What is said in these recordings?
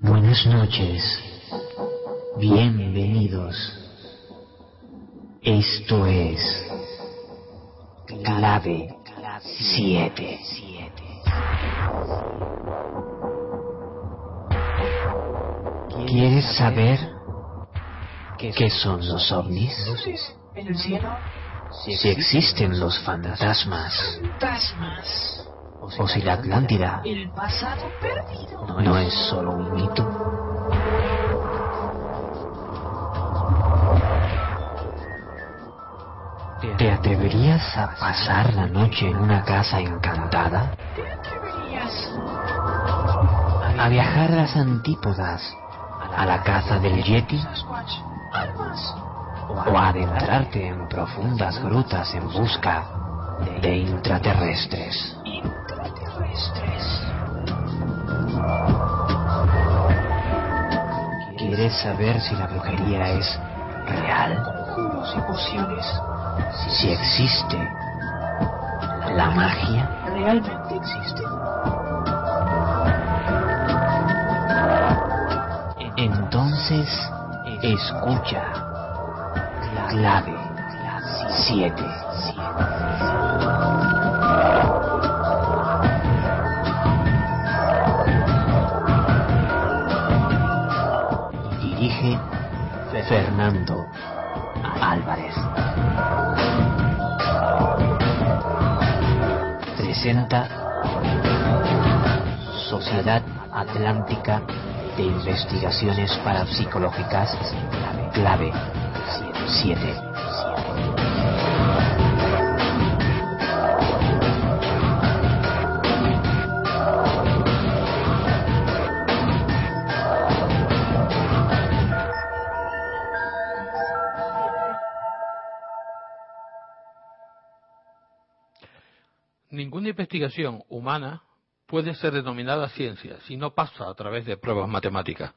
Buenas noches. Bienvenidos. Esto es Clave 7. ¿Quieres saber qué son los ovnis? Si existen los fantasmas o si la Atlántida no es solo un mito. ¿Te atreverías a pasar la noche en una casa encantada? ¿A viajar a las antípodas? ¿A la casa del Yeti? ¿O a adentrarte en profundas grutas en busca de intraterrestres? ¿Quieres saber si la brujería es real? Si existe la magia, realmente existe. Entonces, escucha. Clave 7. Fernando Álvarez. Presenta Sociedad Atlántica de Investigaciones Parapsicológicas Clave 7. Investigación humana puede ser denominada ciencia si no pasa a través de pruebas matemáticas.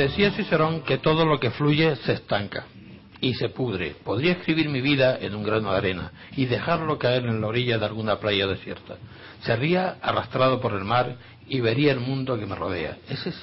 Decía Cicerón que todo lo que fluye se estanca y se pudre. Podría escribir mi vida en un grano de arena y dejarlo caer en la orilla de alguna playa desierta. Sería arrastrado por el mar y vería el mundo que me rodea. Ese es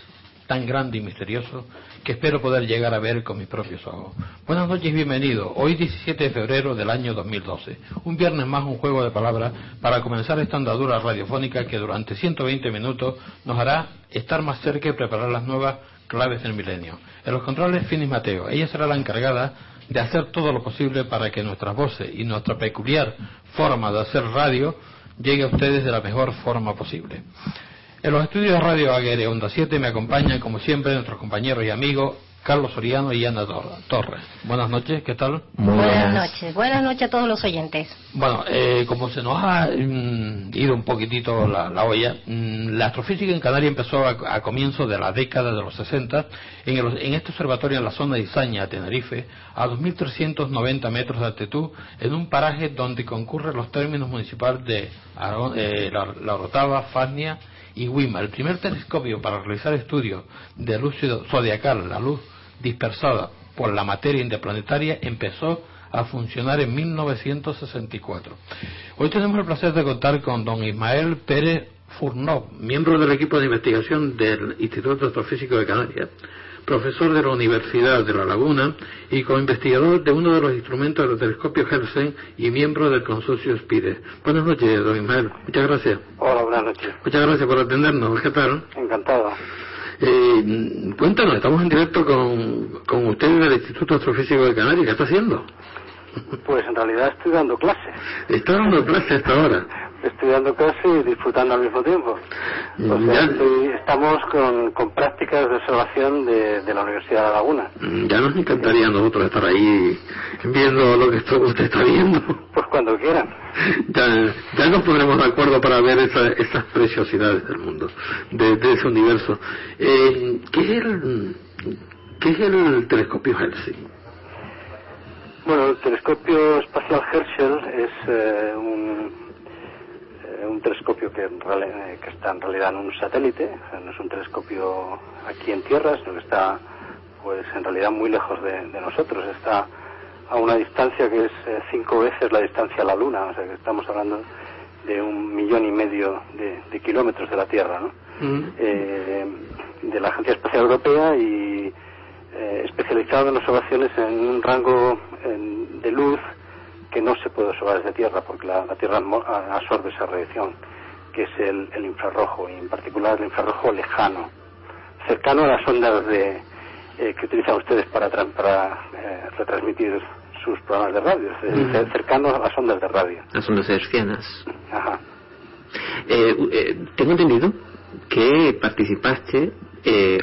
tan grande y misterioso que espero poder llegar a ver con mis propios ojos. Buenas noches y bienvenido. Hoy 17 de febrero del año 2012. Un viernes más un juego de palabras para comenzar esta andadura radiofónica que durante 120 minutos nos hará estar más cerca y preparar las nuevas claves del milenio. En los controles Finis Mateo. Ella será la encargada de hacer todo lo posible para que nuestras voces y nuestra peculiar forma de hacer radio llegue a ustedes de la mejor forma posible. En los estudios de Radio Aguere Onda 7 me acompañan, como siempre, nuestros compañeros y amigos Carlos Soriano y Ana Torres. Buenas noches, ¿qué tal? buenas. noches, buenas noches a todos los oyentes. Bueno, eh, como se nos ha mm, ido un poquitito la, olla, mm, la astrofísica en Canarias empezó a, comienzos de la década de los 60 en, en, este observatorio en la zona de Izaña, Tenerife, a 2.390 metros de altitud, en un paraje donde concurren los términos municipales de eh, la, la Orotava, Fasnia y WIMA, el primer telescopio para realizar estudios de luz zodiacal, la luz dispersada por la materia interplanetaria, empezó a funcionar en 1964. Hoy tenemos el placer de contar con don Ismael Pérez Furnov, miembro del equipo de investigación del Instituto Astrofísico de Canarias, profesor de la Universidad de La Laguna y co-investigador de uno de los instrumentos del telescopio Hersen y miembro del consorcio SPIDE. Buenas noches, don Ismael. Muchas gracias. Hola, buenas noches. Muchas gracias por atendernos. ¿Qué tal? Encantado. Eh, cuéntanos, estamos en directo con, con usted del Instituto Astrofísico de Canarias. ¿Qué está haciendo? Pues en realidad estoy dando clases. ¿Está dando clases hasta ahora? estudiando casi y disfrutando al mismo tiempo. O sea, estamos con, con, prácticas de observación de, la Universidad de La Laguna. Mm, ya nos encantaría a nosotros estar ahí viendo lo que usted está viendo. Pues cuando quieran. Ya, ya nos pondremos de acuerdo para ver esas preciosidades del mundo, de, ese universo. Eh, ¿qué, es el, ¿Qué es el telescopio Herschel? Bueno, el telescopio espacial Herschel es eh, un un telescopio que, que, está en realidad en un satélite, no es un telescopio aquí en Tierra, sino que está pues en realidad muy lejos de, nosotros, está a una distancia que es eh, cinco veces la distancia a la Luna, o sea que estamos hablando de un millón y medio de, kilómetros de la Tierra, ¿no? Mm. Eh, de la Agencia Espacial Europea y eh, especializado en observaciones en un rango de luz que no se puede observar desde Tierra porque la, Tierra absorbe esa radiación, que es el, infrarrojo, y en particular el infrarrojo lejano, cercano a las ondas de, eh, que utilizan ustedes para, para eh, retransmitir sus programas de radio, cercano a las ondas de radio. Las ondas hercianas. Ajá. Eh, tengo entendido que participaste,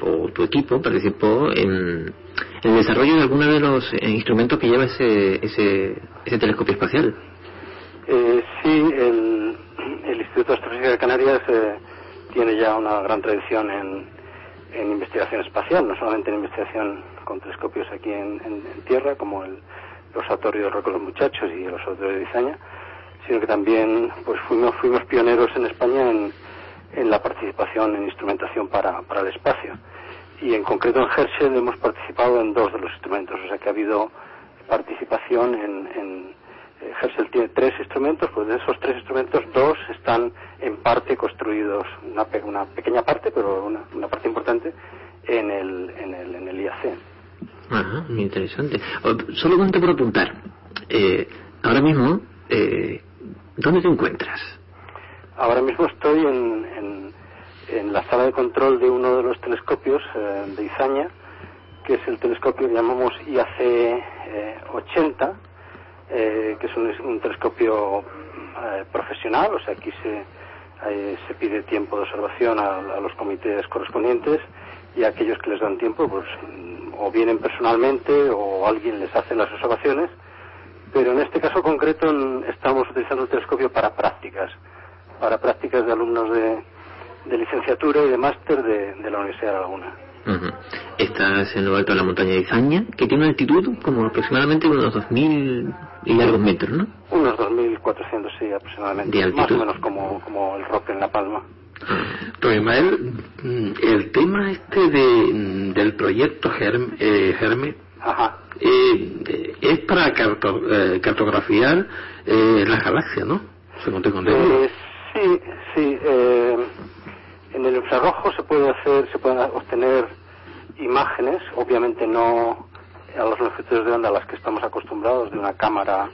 o tu equipo participó en el desarrollo de alguno de los eh, instrumentos que lleva ese, ese, telescopio espacial. Eh, sí, el, el, Instituto de Astrofísica de Canarias eh, tiene ya una gran tradición en, investigación espacial, no solamente en investigación con telescopios aquí en, Tierra, como el, Observatorio de Roca los Muchachos y el Observatorio de Dizaña, sino que también pues fuimos, fuimos pioneros en España en, en la participación en instrumentación para el espacio y en concreto en Herschel hemos participado en dos de los instrumentos, o sea que ha habido participación en, en eh, Herschel tiene tres instrumentos, pues de esos tres instrumentos dos están en parte construidos, una, una pequeña parte, pero una, una, parte importante, en el, en el, en el IAC. Ajá, muy interesante. Solo te por apuntar, eh, ahora mismo, eh, ¿dónde te encuentras? Ahora mismo estoy en, en en la sala de control de uno de los telescopios eh, de Izaña, que es el telescopio que llamamos IAC 80, eh, eh, que es un, telescopio profesional, o sea, aquí se, se pide tiempo de observación a, los comités correspondientes y a aquellos que les dan tiempo, pues o vienen personalmente o alguien les hace las observaciones, pero en este caso concreto estamos utilizando el telescopio para prácticas, para prácticas de alumnos de, de licenciatura y de máster de, la Universidad de Laguna. Estás en lo alto de la montaña de Izaña, que tiene una altitud como aproximadamente unos 2.000 y largos metros, ¿no? Unos 2.400, sí, aproximadamente. Más o menos como, como el Roque en La Palma. Don Ismael, mm, el tema este de, del proyecto Germe, eh, Germe eh, es para eh, cartografiar las galaxias, ¿no? Según tengo entendido. sí, sí. En el infrarrojo se puede hacer, se pueden obtener imágenes, obviamente no a los longitudes de onda a las que estamos acostumbrados de una cámara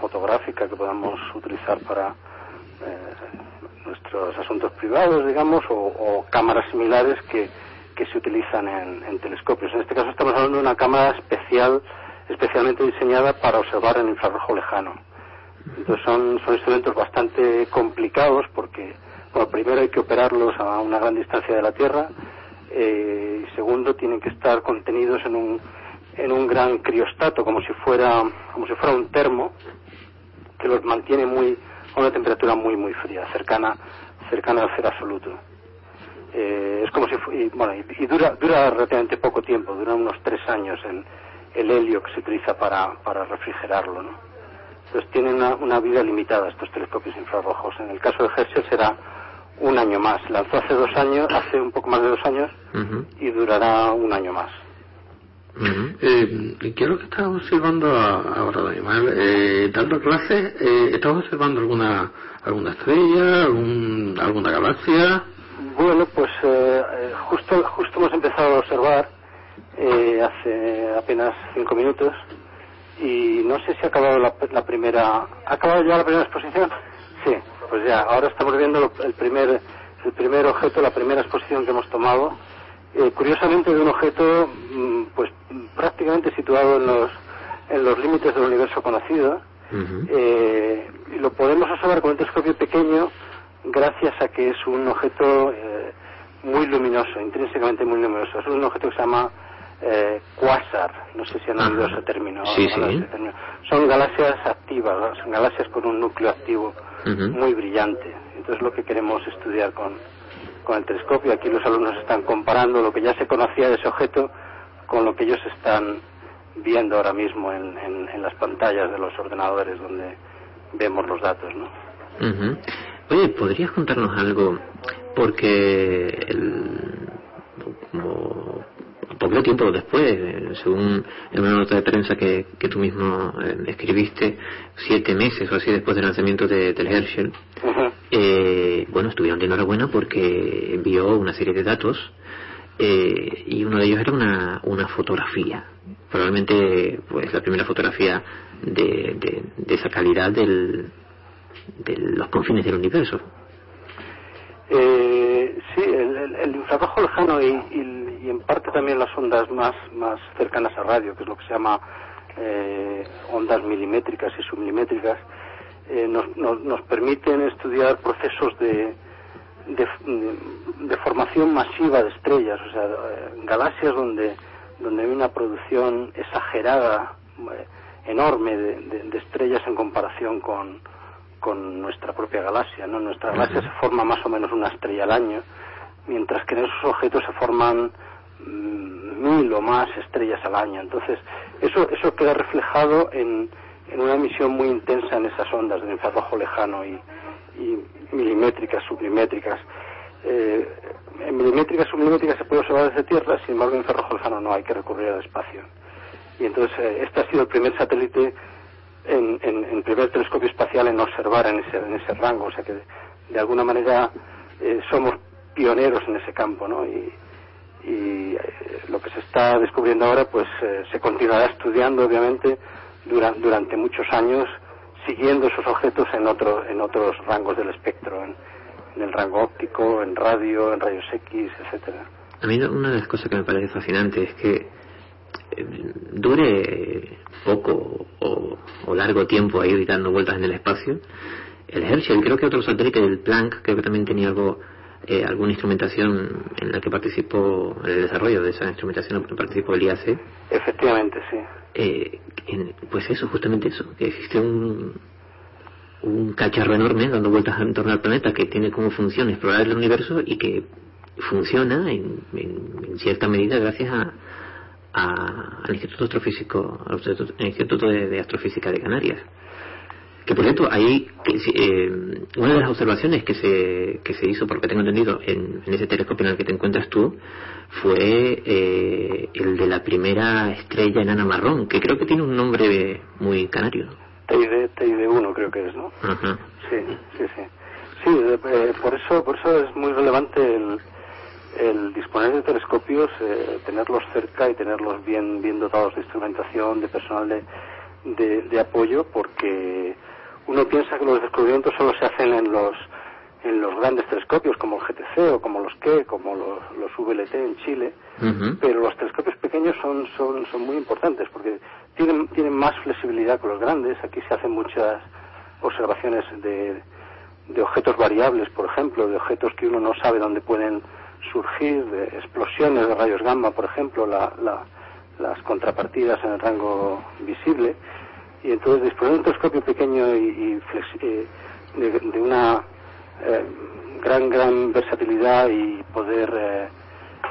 fotográfica que podamos utilizar para eh, nuestros asuntos privados, digamos, o, cámaras similares que, que se utilizan en, en, telescopios. En este caso estamos hablando de una cámara especial, especialmente diseñada para observar en infrarrojo lejano. Entonces son, son instrumentos bastante complicados porque, bueno, primero hay que operarlos a una gran distancia de la Tierra eh, segundo tienen que estar contenidos en un, en un gran criostato como si fuera, como si fuera un termo que los mantiene muy, a una temperatura muy muy fría, cercana, cercana al cero absoluto. Eh, es como si y, bueno y, dura dura relativamente poco tiempo dura unos tres años el, el helio que se utiliza para, para refrigerarlo ¿no? entonces tienen una, una, vida limitada estos telescopios infrarrojos en el caso de Herschel será un año más lanzó hace dos años hace un poco más de dos años y durará un año más eh, ¿Qué es lo que estás observando ahora, Daniel? Eh, dando clases, eh, ¿estás observando alguna alguna estrella, alguna galaxia? Bueno, pues eh, eh, justo justo hemos empezado a observar eh, hace apenas cinco minutos y no sé si ha acabado la, la, primera. ¿Ha acabado ya la primera exposición? Sí, pues ya. Ahora estamos viendo el primer el primer objeto, la primera exposición que hemos tomado. Eh, curiosamente de un objeto mm, pues prácticamente situado en los en los límites del universo conocido. Eh, y lo podemos observar con un telescopio pequeño gracias a que es un objeto eh, muy luminoso intrínsecamente muy luminoso. Es un objeto que se llama quasar. No sé si han oído ese término, son galaxias activas son galaxias con un núcleo activo muy brillante entonces lo que queremos estudiar con con el telescopio. Aquí los alumnos están comparando lo que ya se conocía de ese objeto con lo que ellos están viendo ahora mismo en, las pantallas de los ordenadores donde vemos los datos. ¿no? Oye, ¿podrías contarnos algo? Porque como poco tiempo después, según en una nota de prensa que, que tú mismo eh, escribiste, siete meses o así después del lanzamiento de, del Herschel, eh, bueno, estuvieron de enhorabuena porque envió una serie de datos eh, y uno de ellos era una, una fotografía, probablemente pues la primera fotografía de, de, esa calidad del, de los confines del universo. Eh, sí, el, el, infrarrojo lejano y, y, en parte también las ondas más, más cercanas a radio, que es lo que se llama eh, ondas milimétricas y submilimétricas, eh, nos, nos, nos, permiten estudiar procesos de, de, formación masiva de estrellas, o sea, eh, galaxias donde, donde hay una producción exagerada, eh, enorme de, estrellas en comparación con, con nuestra propia galaxia. ¿no? Nuestra galaxia se forma más o menos una estrella al año, mientras que en esos objetos se forman mil o más estrellas al año. Entonces, eso, eso queda reflejado en, en una emisión muy intensa en esas ondas del infrarrojo lejano y, milimétricas, sublimétricas. Eh, en milimétricas, sublimétricas se puede observar desde Tierra, sin embargo en infrarrojo lejano no, hay que recurrir al espacio. Y entonces eh, este ha sido el primer satélite, en, en, primer telescopio espacial en observar en ese, en ese rango, o sea que de, alguna manera eh, somos pioneros en ese campo, ¿no? Y, y lo que se está descubriendo ahora pues se continuará estudiando obviamente durante, muchos años siguiendo esos objetos en, otro, en otros rangos del espectro, en, el rango óptico, en radio, en rayos X, etcétera. A mí una de las cosas que me parece fascinante es que eh, dure poco o, largo tiempo ahí dando vueltas en el espacio. El Herschel, creo que otro satélite del Planck, creo que también tenía algo, eh, alguna instrumentación en la que participó, en el desarrollo de esa instrumentación participó el IAC. Efectivamente, sí. Eh, pues eso, justamente eso, que existe un, un cacharro enorme dando vueltas en torno al planeta que tiene como función explorar el universo y que funciona en, cierta medida gracias a, al Instituto Astrofísico, al Instituto de, Astrofísica de Canarias. Que por cierto, ahí eh, una de las observaciones que se, que se hizo, porque tengo entendido, en, ese telescopio en el que te encuentras tú, fue eh, el de la primera estrella enana marrón, que creo que tiene un nombre muy canario. TID, TID1 creo que es, ¿no? Sí, sí, sí. Sí, eh, por eso por eso es muy relevante el, el disponer de telescopios, eh, tenerlos cerca y tenerlos bien, bien dotados de instrumentación, de personal de, de, apoyo, porque uno piensa que los descubrimientos solo se hacen en los en los grandes telescopios como el GTC o como los que como los, los VLT en Chile pero los telescopios pequeños son, son son muy importantes porque tienen tienen más flexibilidad que los grandes aquí se hacen muchas observaciones de, de objetos variables por ejemplo de objetos que uno no sabe dónde pueden surgir de explosiones de rayos gamma, por ejemplo, las contrapartidas en el rango visible. Y entonces disponer de un telescopio pequeño y, eh, de, una eh, gran, gran versatilidad y poder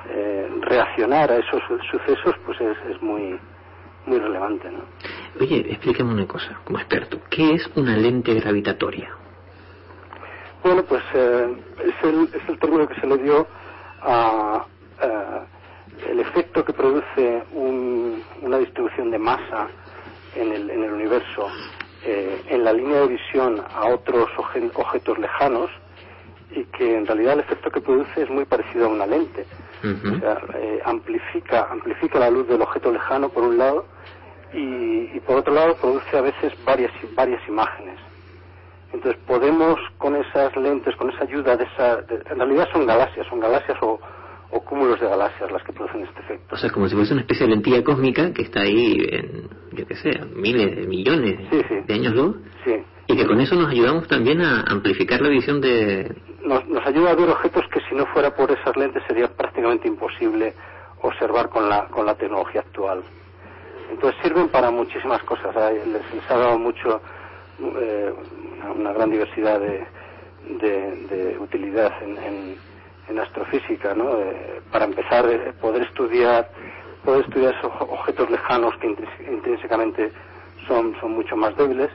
eh, reaccionar a esos sucesos, pues es, muy, muy relevante. ¿no? Oye, explícame una cosa, como experto, ¿qué es una lente gravitatoria? Bueno, pues es, el, es el término que se le dio a, el efecto que produce una distribución de masa en el, en el universo eh, en la línea de visión a otros objetos lejanos y que en realidad el efecto que produce es muy parecido a una lente. O sea, eh, amplifica, amplifica la luz del objeto lejano por un lado y, por otro lado produce a veces varias, varias imágenes. Entonces podemos con esas lentes, con esa ayuda de esa... en realidad son galaxias, son galaxias o, cúmulos de galaxias las que producen este efecto. O sea, como si fuese una especie de lentilla cósmica que está ahí en, yo qué sé, miles, millones de años luz. Sí. Y que con eso nos ayudamos también a amplificar la visión de... Nos, nos ayuda a ver objetos que si no fuera por esas lentes sería prácticamente imposible observar con la, con la tecnología actual. Entonces sirven para muchísimas cosas. Les, les ha dado mucho eh, una gran diversidad de, de, utilidad en, en, astrofísica, ¿no? Eh, para empezar, eh, poder estudiar poder estudiar esos objetos lejanos que intrínsecamente son, son mucho más débiles,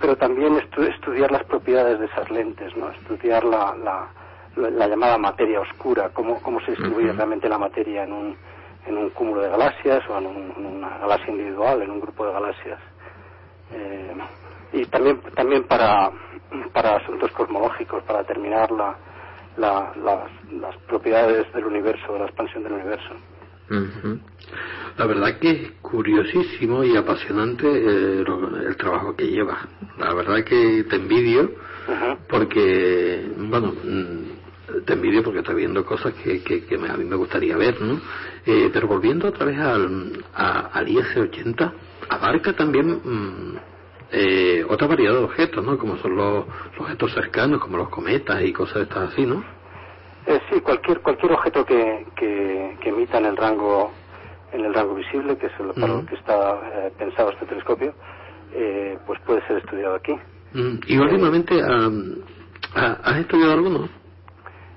pero también estudiar las propiedades de esas lentes, ¿no? Estudiar la, la, la, llamada materia oscura, cómo, cómo se distribuye realmente la materia en un, en un cúmulo de galaxias o en, en una galaxia individual, en un grupo de galaxias. Eh, y también también para, para asuntos cosmológicos, para determinar la, las, propiedades del universo, de la expansión del universo. La verdad que es curiosísimo y apasionante eh, el trabajo que lleva. La verdad que te envidio porque, bueno, mm, te envidio porque estás viendo cosas que, que, a mí me gustaría ver, ¿no? Eh, pero volviendo otra vez al, al IS-80, abarca también mm, eh, otra variedad de objetos, ¿no? Como son los, objetos cercanos, como los cometas y cosas estas así, ¿no? Eh, sí, cualquier cualquier objeto que, que, emita en el rango en el rango visible, que es el, para lo que está eh, pensado este telescopio, eh, pues puede ser estudiado aquí. ¿Y últimamente has estudiado alguno?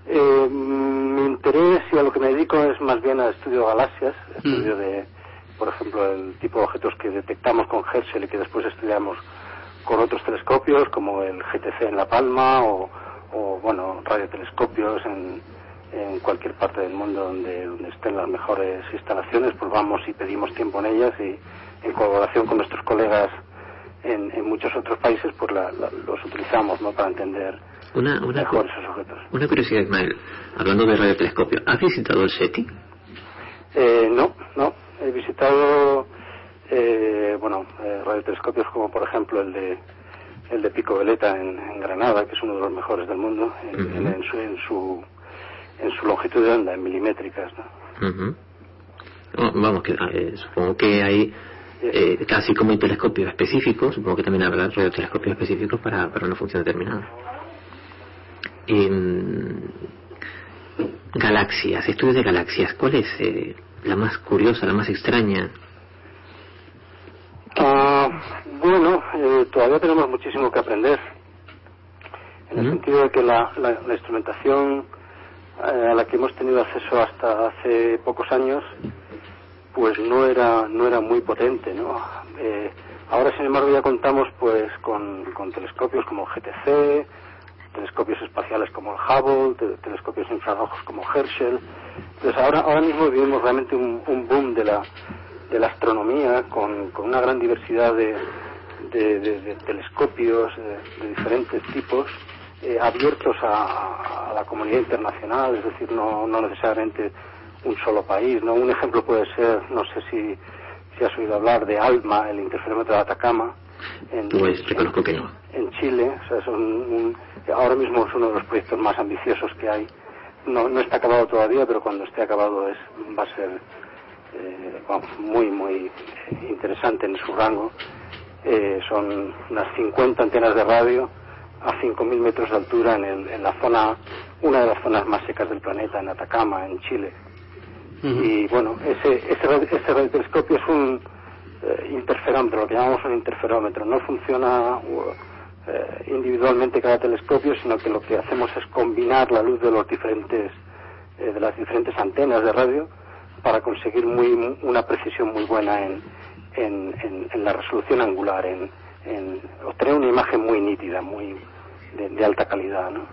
mi interés y a lo que me dedico es más bien al estudio de galaxias, estudio de por ejemplo, el tipo de objetos que detectamos con Herschel y que después estudiamos con otros telescopios, como el GTC en La Palma o, bueno, radiotelescopios en, en cualquier parte del mundo donde, donde estén las mejores instalaciones, pues vamos y pedimos tiempo en ellas y en colaboración con nuestros colegas en, en muchos otros países, pues los utilizamos ¿no? para entender una, mejor esos objetos. Una curiosidad, Ismael, hablando de radiotelescopio, ¿has visitado el SETI? Eh, no, no, he visitado eh, bueno eh, radiotelescopios como por ejemplo el de el de Pico Veleta en, Granada que es uno de los mejores del mundo en, su, en su en su longitud de onda en milimétricas oh, vamos que eh, supongo que hay eh, casi como hay telescopios específicos supongo que también habrá radiotelescopios específicos para, para una función determinada galaxias estudios de galaxias ¿cuál es la más curiosa, la más extraña? Ah, bueno, eh, todavía tenemos muchísimo que aprender. En el sentido de que la, la, instrumentación eh, a la que hemos tenido acceso hasta hace pocos años, pues no era no era muy potente, ¿no? Eh, ahora, sin embargo, ya contamos pues con, con telescopios como GTC, telescopios espaciales como el Hubble, telescopios infrarrojos como Herschel. Entonces ahora, ahora mismo vivimos realmente un, boom de la, de la astronomía con, con una gran diversidad de, de, telescopios de, diferentes tipos eh, abiertos a, la comunidad internacional, es decir, no, no necesariamente un solo país. ¿no? Un ejemplo puede ser, no sé si, si has oído hablar de ALMA, el interferómetro de Atacama. En, pues reconozco que no. En Chile, o sea, son ahora mismo es uno de los proyectos más ambiciosos que hay. No, no está acabado todavía, pero cuando esté acabado es, va a ser eh, muy, muy interesante en su rango. Eh, son unas 50 antenas de radio a 5.000 metros de altura en, en, la zona, una de las zonas más secas del planeta, en Atacama, en Chile. Y bueno, ese, ese, ese radiotelescopio es un eh, interferómetro, lo que llamamos un interferómetro. No funciona eh, individualmente cada telescopio, sino que lo que hacemos es combinar la luz de los diferentes eh, de las diferentes antenas de radio para conseguir muy, una precisión muy buena en, en, en, la resolución angular, en, en, obtener una imagen muy nítida, muy de, alta calidad, ¿no?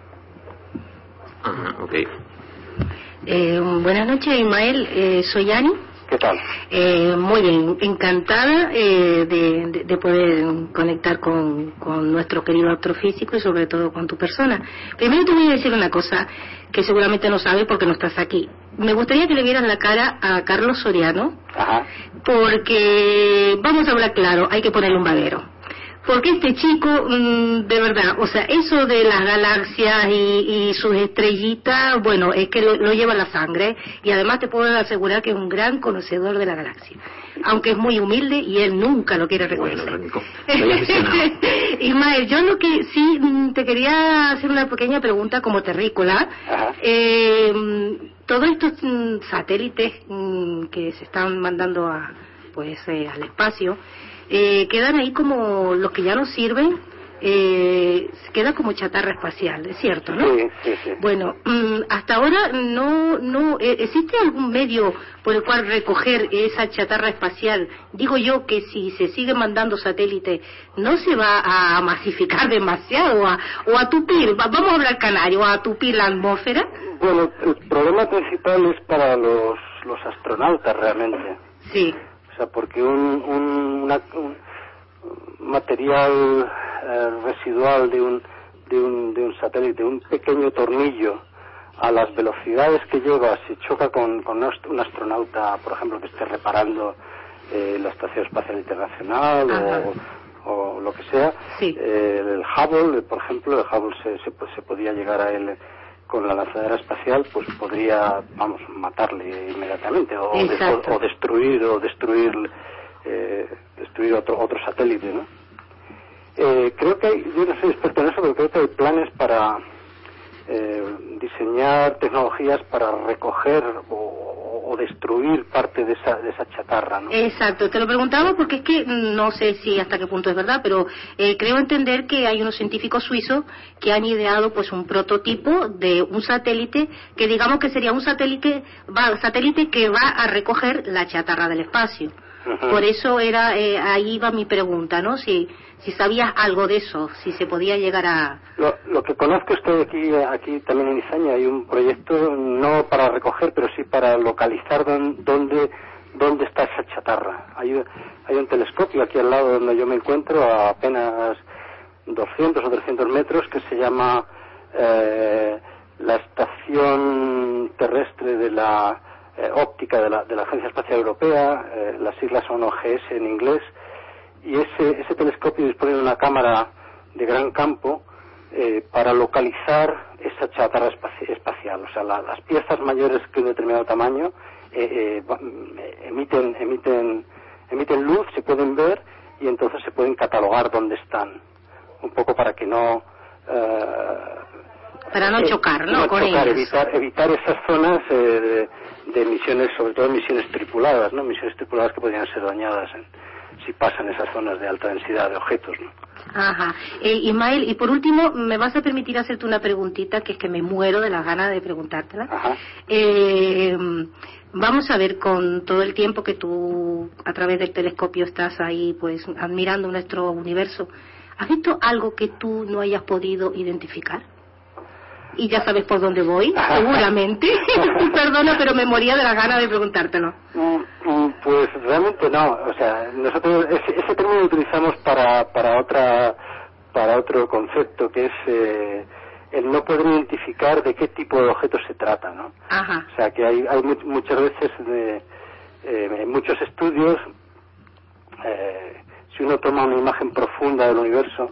Eh, buenas noches, Ismael. Eh, soy Ani. ¿Qué tal? Eh, muy bien, encantada eh, de, de, poder conectar con, con, nuestro querido astrofísico y sobre todo con tu persona. Primero te voy a decir una cosa que seguramente no sabes porque no estás aquí. Me gustaría que le vieras la cara a Carlos Soriano, Ajá. porque vamos a hablar claro, hay que ponerle un vadero porque este chico, mm, de verdad, o sea, eso de las galaxias y, sus estrellitas, bueno, es que lo, lleva la sangre y además te puedo asegurar que es un gran conocedor de la galaxia, aunque es muy humilde y él nunca lo quiere reconocer. Ismael, yo lo que sí mm, te quería hacer una pequeña pregunta como terrícola. Eh, todos estos mm, satélites que se están mandando a, pues, eh, al espacio, eh, quedan ahí como los que ya no sirven, eh, queda como chatarra espacial, es cierto, ¿no? Sí, sí, sí. Bueno, mm, hasta ahora no, no, eh, ¿existe algún medio por el cual recoger esa chatarra espacial? Digo yo que si se sigue mandando satélite, no se va a masificar demasiado o a, o a tupir, vamos a hablar canario, a tupir la atmósfera. Bueno, el problema principal es para los, los astronautas realmente. Sí. O sea, porque un, un, material eh, residual de un, de, un, de un satélite, un pequeño tornillo, a las velocidades que lleva, si choca con, con un astronauta, por ejemplo, que esté reparando eh, la Estación Espacial Internacional o, o, lo que sea, eh, el Hubble, por ejemplo, el Hubble se, se, se podía llegar a él con la lanzadera espacial pues podría vamos matarle inmediatamente o, o destruir o destruir eh, destruir otro otro satélite no eh, creo que hay yo no soy experto en eso pero creo que hay planes para eh, diseñar tecnologías para recoger o, destruir parte de esa, de esa chatarra. ¿no? Exacto, te lo preguntaba porque es que no sé si hasta qué punto es verdad, pero eh, creo entender que hay unos científicos suizos que han ideado pues un prototipo de un satélite que digamos que sería un satélite, va, satélite que va a recoger la chatarra del espacio. Por eso era eh, ahí va mi pregunta, ¿no? Si si sabías algo de eso, si se podía llegar a... Lo, que conozco estoy aquí, aquí también en Izaña, hay un proyecto no para recoger, pero sí para localizar dónde, dónde está esa chatarra. Hay, hay un telescopio aquí al lado donde yo me encuentro, a apenas 200 o 300 metros, que se llama eh, la Estación Terrestre de la eh, Óptica de la, de la Agencia Espacial Europea, eh, las siglas son OGS en inglés, y ese, ese telescopio dispone de una cámara de gran campo eh, para localizar esa chatarra espacial. O sea, las piezas mayores que un determinado tamaño eh, eh, emiten, emiten, emiten luz, se pueden ver y entonces se pueden catalogar dónde están. Un poco para que no. para no chocar, ¿no? Con evitar, evitar esas zonas de, de, emisiones, sobre todo emisiones tripuladas, ¿no? Emisiones tripuladas que podrían ser dañadas en, si pasan esas zonas de alta densidad de objetos. ¿no? Ajá. Eh, Ismael, y por último, ¿me vas a permitir hacerte una preguntita que es que me muero de las ganas de preguntártela? Ajá. Eh, vamos a ver, con todo el tiempo que tú a través del telescopio estás ahí, pues, admirando nuestro universo, ¿has visto algo que tú no hayas podido identificar? Y ya sabes por dónde voy, seguramente. Perdona, pero me moría de la gana de preguntártelo. Mm, mm, pues realmente no. O sea, nosotros ese, ese término lo utilizamos para, para otra para otro concepto que es eh, el no poder identificar de qué tipo de objetos se trata, ¿no? Ajá. O sea, que hay, hay mu- muchas veces, de, eh, en muchos estudios, eh, si uno toma una imagen profunda del universo,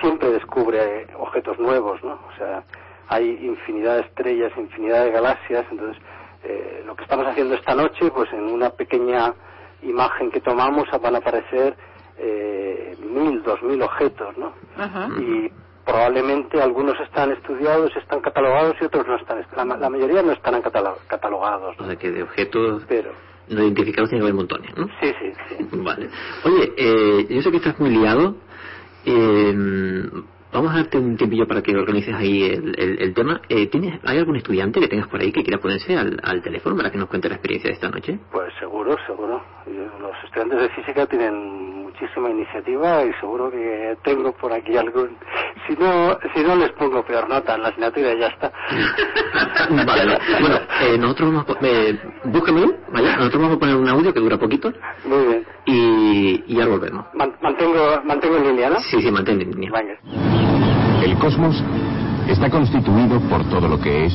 siempre descubre eh, objetos nuevos, ¿no? O sea, hay infinidad de estrellas, infinidad de galaxias, entonces eh, lo que estamos haciendo esta noche, pues en una pequeña imagen que tomamos van a aparecer eh, mil, dos mil objetos, ¿no? Ajá. y probablemente algunos están estudiados, están catalogados y otros no están. La, la mayoría no están catalo- catalogados. O ¿no? sea que de objetos Pero no identificados tiene que haber montones, ¿no? sí, sí, sí. Vale. Oye, eh, yo sé que estás muy liado. eh, vamos a darte un tiempillo para que organices ahí el, el- el tema. Eh, ¿tienes, ¿Hay algún estudiante que tengas por ahí que quiera ponerse al, al teléfono para que nos cuente la experiencia de esta noche? Pues seguro, seguro. Y Los estudiantes de física tienen muchísima iniciativa y seguro que tengo por aquí algún. Si no, si no les pongo peor nota en la asignatura y ya está. vale. Bueno, eh, nosotros vamos a... Eh, búscamelo, ¿vale? Nosotros vamos a poner un audio que dura poquito Muy bien. y, y ya volvemos. Man- mantengo, mantengo en línea, ¿no? Sí, sí, mantén en línea. Venga. El cosmos está constituido por todo lo que es,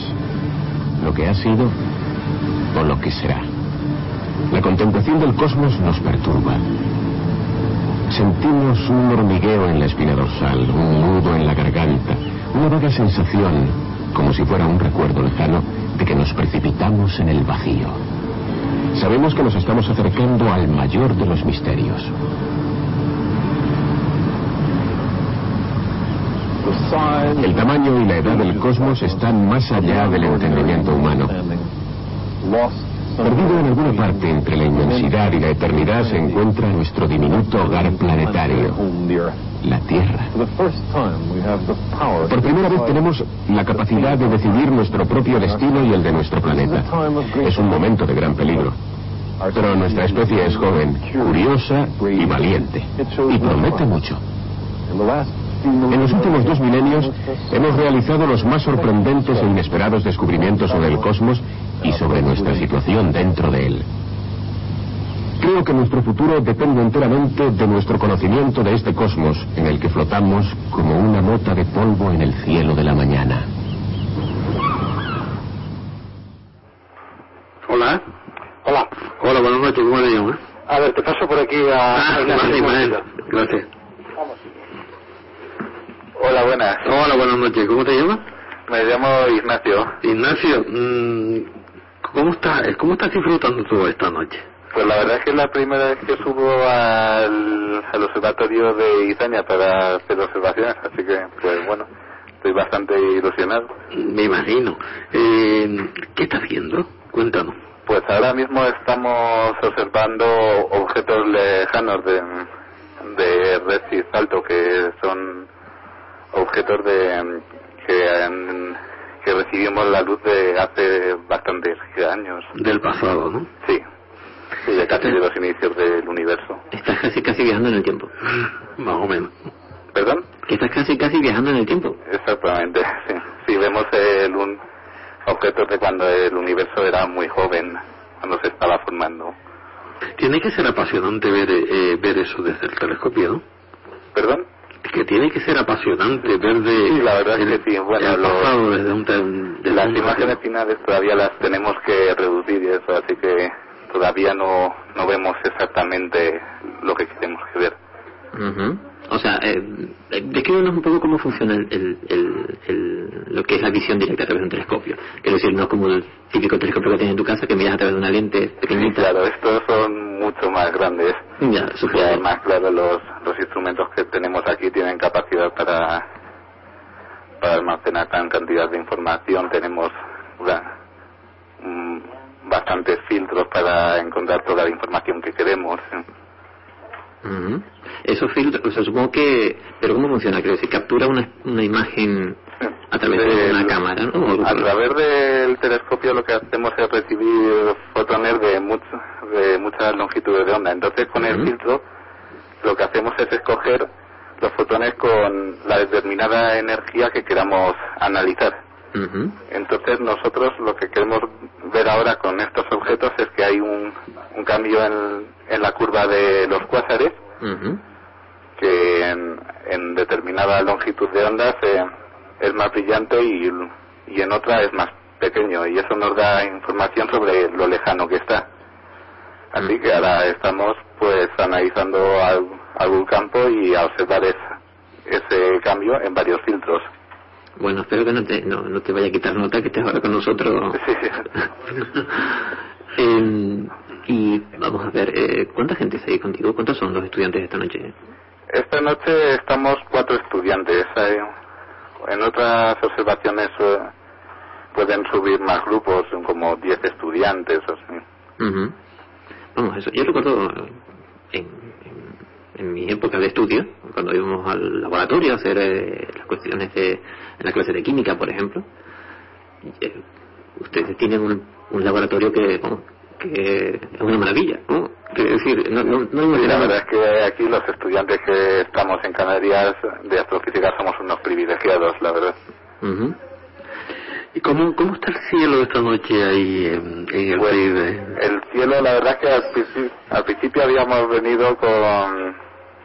lo que ha sido o lo que será. La contemplación del cosmos nos perturba. Sentimos un hormigueo en la espina dorsal, un nudo en la garganta, una vaga sensación, como si fuera un recuerdo lejano, de que nos precipitamos en el vacío. Sabemos que nos estamos acercando al mayor de los misterios. El tamaño y la edad del cosmos están más allá del entendimiento humano. Perdido en alguna parte entre la inmensidad y la eternidad se encuentra nuestro diminuto hogar planetario, la Tierra. Por primera vez tenemos la capacidad de decidir nuestro propio destino y el de nuestro planeta. Es un momento de gran peligro. Pero nuestra especie es joven, curiosa y valiente. Y promete mucho. En los últimos dos milenios hemos realizado los más sorprendentes e inesperados descubrimientos sobre el cosmos y sobre nuestra situación dentro de él. Creo que nuestro futuro depende enteramente de nuestro conocimiento de este cosmos en el que flotamos como una mota de polvo en el cielo de la mañana. Hola. Hola. Hola, buenas noches. ¿Cómo te llamas? A ver, te paso por aquí a... Ah, a vale, vale. Gracias. Hola, buenas. Hola, buenas noches. ¿Cómo te llamas? Me llamo Ignacio. Ignacio, mm, ¿cómo estás cómo estás disfrutando tú esta noche? Pues la verdad es que es la primera vez que subo al, al observatorio de Izaña para hacer observaciones, así que, pues bueno, estoy bastante ilusionado. Me imagino. Eh, ¿Qué estás viendo? Cuéntanos. Pues ahora mismo estamos observando objetos lejanos de, de Redshift alto, que son objetos de que, han- que recibimos la luz de hace bastantes años. Del pasado, ¿no? Sí, sí, ya casi de los inicios del universo. Estás casi casi viajando en el tiempo. Más o menos. ¿Perdón? Que estás casi casi viajando en el tiempo. Exactamente, sí. Sí, vemos el un, objetos de cuando el universo era muy joven, cuando se estaba formando. Tiene que ser apasionante ver, eh, ver eso desde el telescopio, ¿no? ¿Perdón? Es que tiene que ser apasionante ver de Sí, la verdad es el, que sí. Bueno, el lo- pasado desde un, desde Las un- imágenes finales todavía las tenemos que reducir y eso, así que todavía no, no vemos exactamente lo que queremos que ver. Ujú. O sea, eh, eh, descríbenos un poco cómo funciona el, el, el- el- lo que es la visión directa a través de un telescopio. Quiero decir, no es como el típico telescopio que tienes en tu casa que miras a través de una lente Sí, pequeñita. claro, estos son mucho más grandes. Ya, Y además, claro, los, los instrumentos que tenemos aquí tienen capacidad para, para almacenar tan cantidad de información. Tenemos una- mm, bastantes filtros para encontrar toda la información que queremos. Ujú. Esos filtros, o sea, supongo que... ¿Pero cómo funciona? Quiero decir, captura una, una imagen a través de una cámara, A través del telescopio lo que hacemos es recibir fotones de, de muchas longitudes de onda. Entonces con el filtro lo que hacemos es escoger los fotones con la determinada energía que queramos analizar. Ujú. Entonces nosotros lo que queremos ver ahora con estos objetos es que hay un, un cambio en, en la curva de los cuásares Ujú. que en, en determinada longitud de onda se, es más brillante y, y en otra es más pequeño y eso nos da información sobre lo lejano que está. Así que ahora estamos pues analizando algún campo y a observar ese cambio en varios filtros. Bueno, espero que no te, no, te vaya a quitar nota que estés ahora con nosotros. Em, y vamos a ver, eh, ¿cuánta gente está ahí contigo? ¿Cuántos son los estudiantes esta noche? Esta noche estamos cuatro estudiantes. En otras observaciones eh, pueden subir más grupos, como diez estudiantes. Así. Vamos, eso. Yo recuerdo en, en, mi época de estudio, cuando íbamos al laboratorio a hacer eh, las cuestiones de en la clase de química, por ejemplo, ustedes tienen un, un laboratorio que, que es una maravilla, ¿no? decir, no, no, La verdad es que aquí los estudiantes que estamos en Canarias de astrofísica somos unos privilegiados, la verdad. ¿Y cómo, cómo está el cielo esta noche ahí en, el pues, El cielo, la verdad es que al principio, habíamos venido con,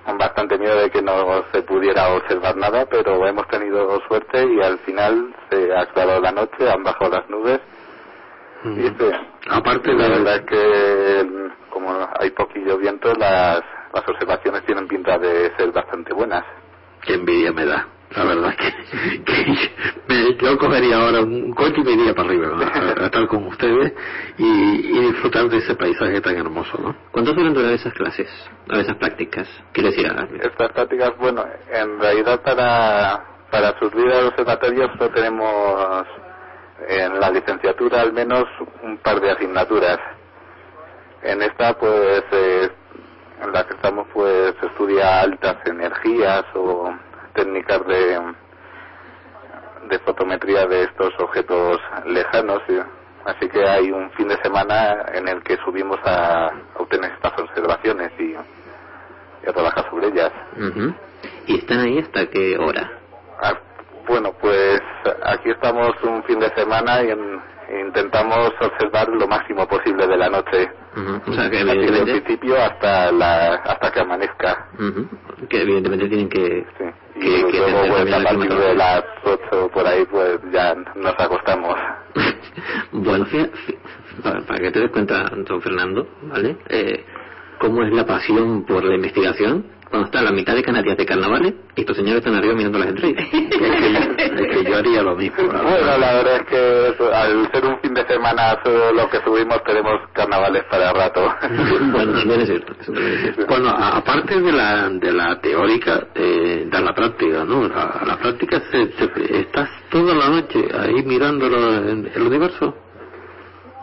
con, bastante miedo de que no se pudiera observar nada, pero hemos tenido suerte y al final se ha aclarado la noche, han bajado las nubes Aparte la verdad es que como hay poquillo viento, las, las observaciones tienen pinta de ser bastante buenas. Qué envidia me da. La verdad que, que yo cogería ahora un coche y me iría para arriba a, estar con ustedes y, disfrutar de ese paisaje tan hermoso, ¿no? ¿Cuánto suelen durar esas clases, o esas prácticas? ¿Qué decía? Estas prácticas, bueno, en realidad para, para subir a los observatorios no tenemos en la licenciatura al menos un par de asignaturas. En esta pues eh, en la que estamos pues estudia altas energías o técnicas de de fotometría de estos objetos lejanos así que hay un fin de semana en el que subimos a, obtener estas observaciones y, a trabajar sobre ellas. ¿Y están ahí hasta qué hora? Ah, bueno, pues aquí estamos un fin de semana y intentamos observar lo máximo posible de la noche. O sea, que desde el principio hasta la, hasta que amanezca. Que evidentemente tienen que... Sí. Y luego pues, a partir de las 8 por ahí pues ya nos acostamos. bueno, para, que te des cuenta, don Fernando, ¿vale? Eh, ¿Cómo es la pasión por la investigación? Cuando está a la mitad de Canarias de carnavales y estos señores están arriba mirando las estrellas. es, que, yo haría lo mismo. Bueno, la verdad es que al ser un fin de semana lo que subimos tenemos carnavales para rato. bueno, también es cierto. Bueno, aparte de la, de la teórica, eh, de la práctica, ¿no? La, la práctica, se, ¿estás toda la noche ahí mirándolo en el universo?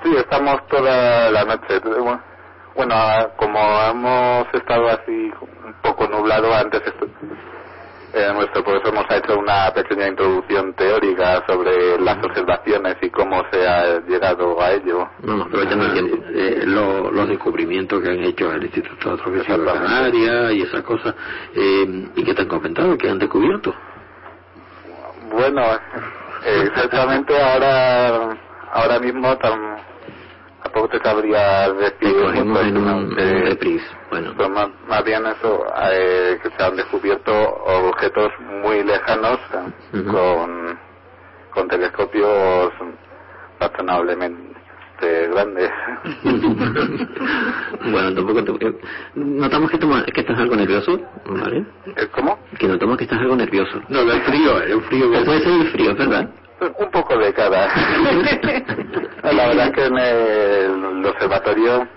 Sí, estamos toda la noche. Bueno, como hemos estado así un poco nublado antes, eh, nuestro profesor nos ha hecho una pequeña introducción teórica sobre las observaciones y cómo se ha llegado a ello. No, pero ya no. Eh, los descubrimientos que han hecho el Instituto de Astrofísica de Canaria y esas cosas, eh, ¿y qué te han comentado? ¿Qué han descubierto? Bueno, exactamente ahora ahora mismo tan, tampoco te cabría decir en un, reprise bueno. Pues más, bien eso eh, que se han descubierto objetos muy lejanos con con telescopios razonablemente grandes. Bueno tampoco te, notamos que, que estás algo nervioso vale ¿Eh, cómo que notamos que estás algo nervioso. No el frío el frío puede ser el frío verdad un poco de cada. la verdad es que en el observatorio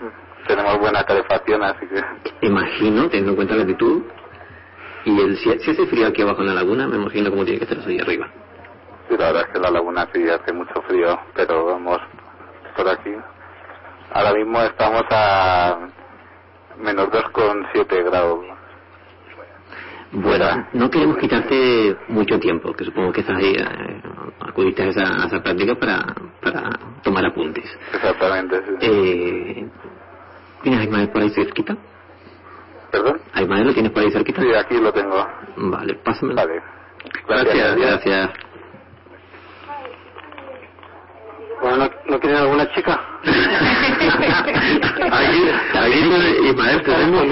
tenemos buena calefacción, así que... Imagino, teniendo en cuenta la altitud, y el, si, hace frío aquí abajo en la laguna, me imagino cómo tiene que estar ahí arriba. Sí, la verdad es que la laguna sí hace mucho frío, pero vamos por aquí. Ahora mismo estamos a menos 2,7 grados. Bueno, no queremos quitarte mucho tiempo, que supongo que estás ahí, eh, acudiste a esa, esa, práctica para, para tomar apuntes. Exactamente, sí. Eh, ¿Tienes a Ismael por ahí cerquita? ¿Perdón? ¿A Ismael lo tienes por ahí cerquita? Sí, aquí lo tengo. Vale, pásamelo. Vale. Gracias, gracias. Bueno, ¿no, ¿no quieren alguna chica? aquí, aquí Ismael tenemos...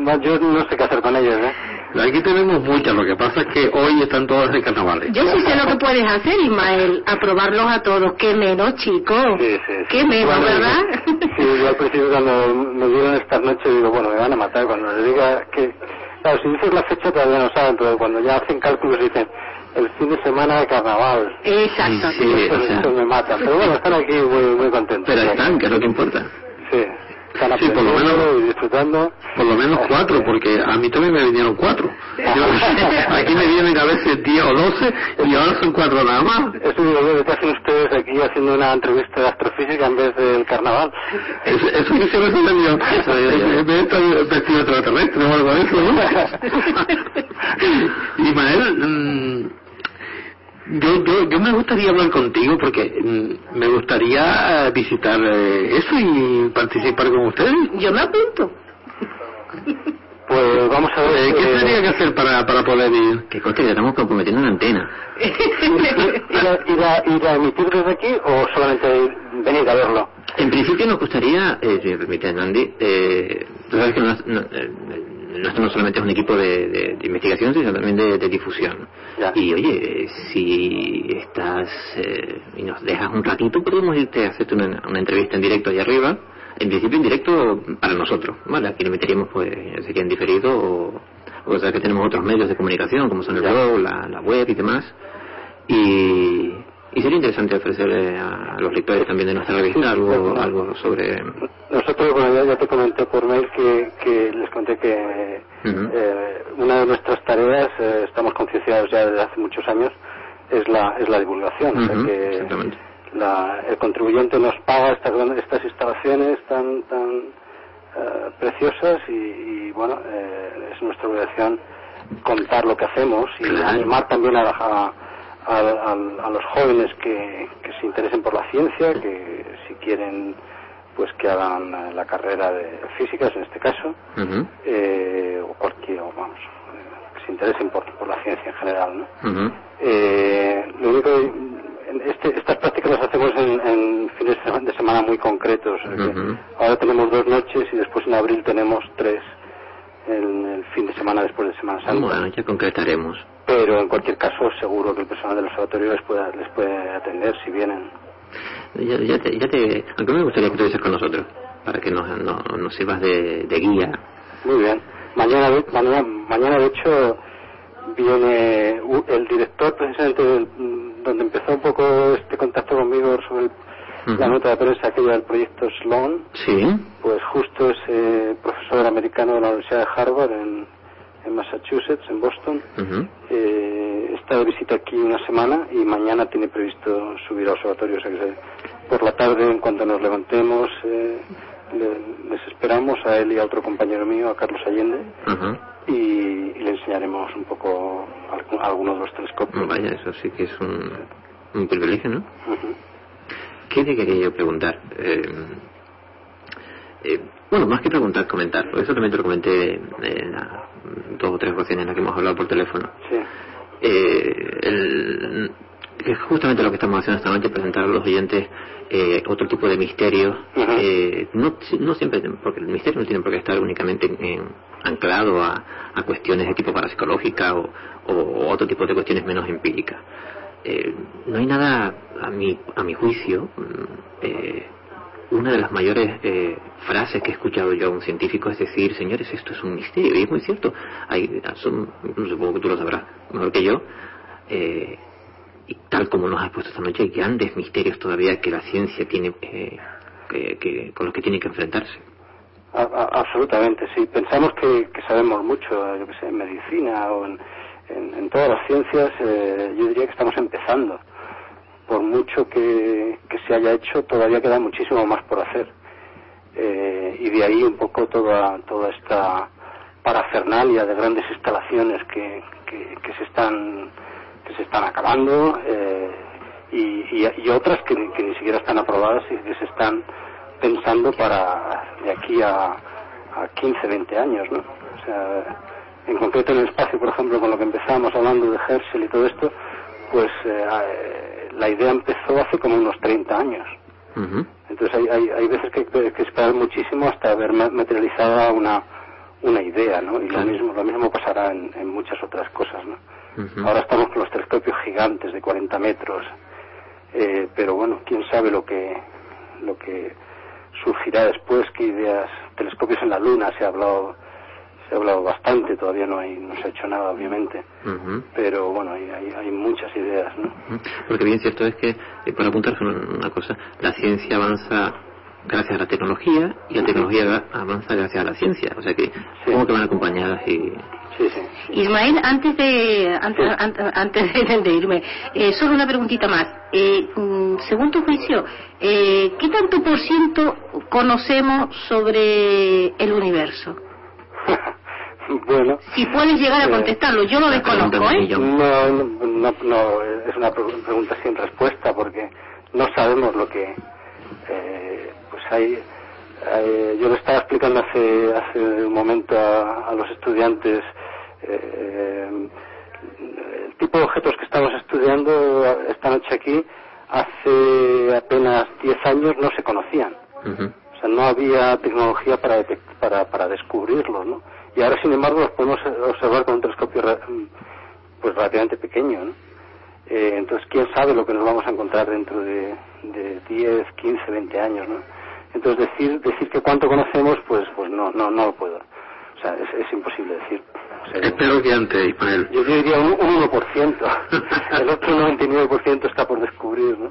No, yo no sé qué hacer con ellos, ¿eh? Aquí tenemos muchas, lo que pasa es que hoy están todas de carnavales. Yo sí sé lo que puedes hacer, Ismael, aprobarlos a todos. Qué menos, chicos. Sí, sí, sí. Qué menos, Bueno, ¿verdad? Sí, yo al principio cuando me dieron esta noche digo, bueno, me van a matar cuando les diga que... Claro, si dices la fecha todavía no saben, pero cuando ya hacen cálculos dicen el fin de semana de carnaval. Exacto. Sí, sí, o sea, eso me matan. Pero bueno, están aquí muy, muy contentos. pero están, que es lo que importa. Sí, están Sí, por lo menos- y disfrutando. Por lo menos cuatro, porque a mí también me vinieron cuatro. Yo- aquí me vienen a veces 10 o 12 y ahora son cuatro nada más. Eso digo yo, ¿qué hacen ustedes aquí haciendo una entrevista de astrofísica en vez del carnaval? Eso, eso que se me sorprendió. Estar vestido extraterrestre o algo de eso, ¿no? Ismael, mm, yo, yo, yo me gustaría hablar contigo porque mm, me gustaría eh, visitar eh, eso y participar con ustedes. Yo me apunto. Pues vamos a ver. Eh, ¿Qué eh, tendría que hacer para, para poder ir? Que conste que estamos comprometiendo una antena. ¿Ir a, ir, a, ir a emitir desde aquí o solamente ir- venir a verlo? En principio nos gustaría, eh, si me permite Andy, eh, tú sabes que no, no, eh, nuestro no solamente es un equipo de, de- de investigación, sino también de, de difusión. Ya. Y oye, si estás eh, y nos dejas un ratito, podemos irte a hacerte una, una entrevista en directo ahí arriba. En principio en directo para nosotros, ¿vale? Aquí le meteríamos, pues, sería en diferido o, o sea que tenemos otros medios de comunicación, como son el blog, la, la web y demás. Y, y sería interesante ofrecerle a los lectores también de nuestra revista algo, algo sobre... Nosotros, bueno, ya, ya te comenté por mail que, que les conté que Eh, una de nuestras tareas, eh, estamos concienciados ya desde hace muchos años, es la, es la divulgación. o sea que la- el contribuyente nos paga estas, estas instalaciones tan, tan eh, preciosas y, y, bueno, eh, es nuestra obligación contar lo que hacemos y Claro. animar también a, a- a- a- a los jóvenes que, que se interesen por la ciencia, que si quieren pues que hagan eh, la carrera de físicas en este caso, eh, o cualquier, vamos, eh, que se interesen por, por la ciencia en general, ¿no? ujú. Eh, lo único en este- estas prácticas las hacemos en, en fines de semana, muy concretos. Ahora tenemos dos noches y después en abril tenemos tres en el fin de semana después de Semana Santa. Bueno, ya concretaremos. Pero en cualquier caso seguro que el personal del observatorio les puede, les puede atender si vienen. Ya, ya te, ya te- aunque me gustaría que estuvieses con nosotros, para que nos, no, nos sirvas de, de guía. Muy bien. Mañana, de- mañana, mañana de hecho viene el director precisamente del- donde empezó un poco este contacto conmigo sobre el- la nota de prensa aquella del proyecto Sloan, Sí. pues justo es eh, profesor americano de la Universidad de Harvard en, en Massachusetts, en Boston. Ujú. Eh, está de visita aquí una semana y mañana tiene previsto subir al observatorio. O sea que se- por la tarde, en cuanto nos levantemos, eh, le- les esperamos a él y a otro compañero mío, a Carlos Allende, y, y le enseñaremos un poco algu- algunos de los telescopios. Vaya, eso sí que es un, un privilegio, ¿no? ¿Qué te quería yo preguntar? Eh, eh, bueno, más que preguntar, comentar. Eso también te lo comenté en las dos o tres ocasiones en las que hemos hablado por teléfono. Sí. Eh, el- es justamente lo que estamos haciendo esta noche, presentar a los oyentes eh, otro tipo de misterios. Eh, no, no siempre, porque el misterio no tiene por qué estar únicamente en- en- anclado a, a cuestiones de tipo parapsicológica o, o otro tipo de cuestiones menos empíricas. Eh, no hay nada, a mi, a mi juicio, mm, eh, una de las mayores eh, frases que he escuchado yo a un científico es decir, señores, esto es un misterio, y es muy cierto. Hay, son, supongo que tú lo sabrás mejor que yo, eh, y tal como nos has puesto esta noche, hay grandes misterios todavía que la ciencia tiene, eh, que, con los que tiene que enfrentarse. Absolutamente, sí. Pensamos que, que sabemos mucho, yo que sé, en medicina o en, en- en todas las ciencias, eh, yo diría que estamos empezando. Por mucho que, se haya hecho, todavía queda muchísimo más por hacer. Eh, y de ahí un poco toda, toda esta parafernalia de grandes instalaciones que, que, que se están que se están acabando eh, y, y- otras que, que ni siquiera están aprobadas y que se están pensando para de aquí a, a 15, 20 años, ¿no? O sea, en concreto en el espacio, por ejemplo, con lo que empezábamos hablando de Herschel y todo esto, pues eh, la idea empezó hace como unos 30 años. Entonces hay, hay, hay veces que hay que esperar muchísimo hasta ver ma- materializada una, una idea, ¿no? Y lo mismo, lo mismo pasará en, muchas otras cosas, ¿no? Ahora estamos con los telescopios gigantes de 40 metros, eh, pero bueno, quién sabe lo que, lo que surgirá después, qué ideas, telescopios en la Luna, se ha hablado, se ha hablado bastante, todavía no hay, no se ha hecho nada, obviamente, pero bueno, hay, hay, muchas ideas, ¿no? Porque bien cierto es que, eh, para apuntarse una cosa, la ciencia avanza gracias a la tecnología y la tecnología avanza gracias a la ciencia. O sea que, como que van acompañadas y. Sí, sí, Ismael, antes de antes, de, irme, eh, solo una preguntita más. Eh, mm, según tu juicio, eh, ¿qué tanto por ciento conocemos sobre el universo? bueno. Si puedes llegar a contestarlo, yo lo desconozco, ¿eh? No, no, no, es una pregunta sin respuesta porque no sabemos lo que yo le estaba explicando hace, hace un momento a, los estudiantes eh, el tipo de objetos que estamos estudiando esta noche aquí hace apenas 10 años no se conocían. O sea, no había tecnología para, para, para descubrirlos, ¿no? Y ahora, sin embargo, los podemos observar con un telescopio pues relativamente pequeño, ¿no? Eh, entonces, ¿quién sabe lo que nos vamos a encontrar dentro de, de 10, 15, 20 años, ¿no? Entonces decir decir que cuánto conocemos, pues pues no no no lo puedo. O sea, es, imposible decir. Espero que antes, Ismael. Yo diría un, 1%. El otro 99% está por descubrir, ¿no?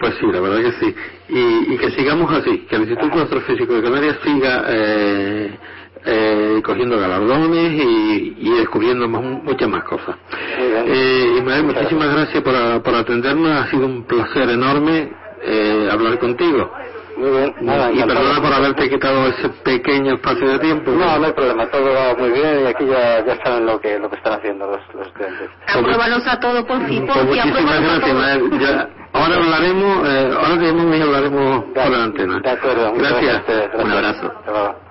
Pues sí, la verdad que sí. Y, y que sigamos así, que el Instituto Astrofísico de Canarias siga eh, eh, cogiendo galardones y, y descubriendo muchas más cosas. Eh, Ismael, muchísimas gracias por, por atendernos. Ha sido un placer enorme eh, hablar contigo. Muy bien, nada. Y perdona por haberte quitado ese pequeño espacio de tiempo. No, no hay problema, todo va muy bien y aquí ya, ya saben lo que, lo que están haciendo los, los estudiantes. Apruébanos a todo por fin, por fin. Muchísimas gracias, ya, ahora hablaremos, eh, ahora tenemos y hablaremos por la antena. De acuerdo, gracias. gracias. Un abrazo.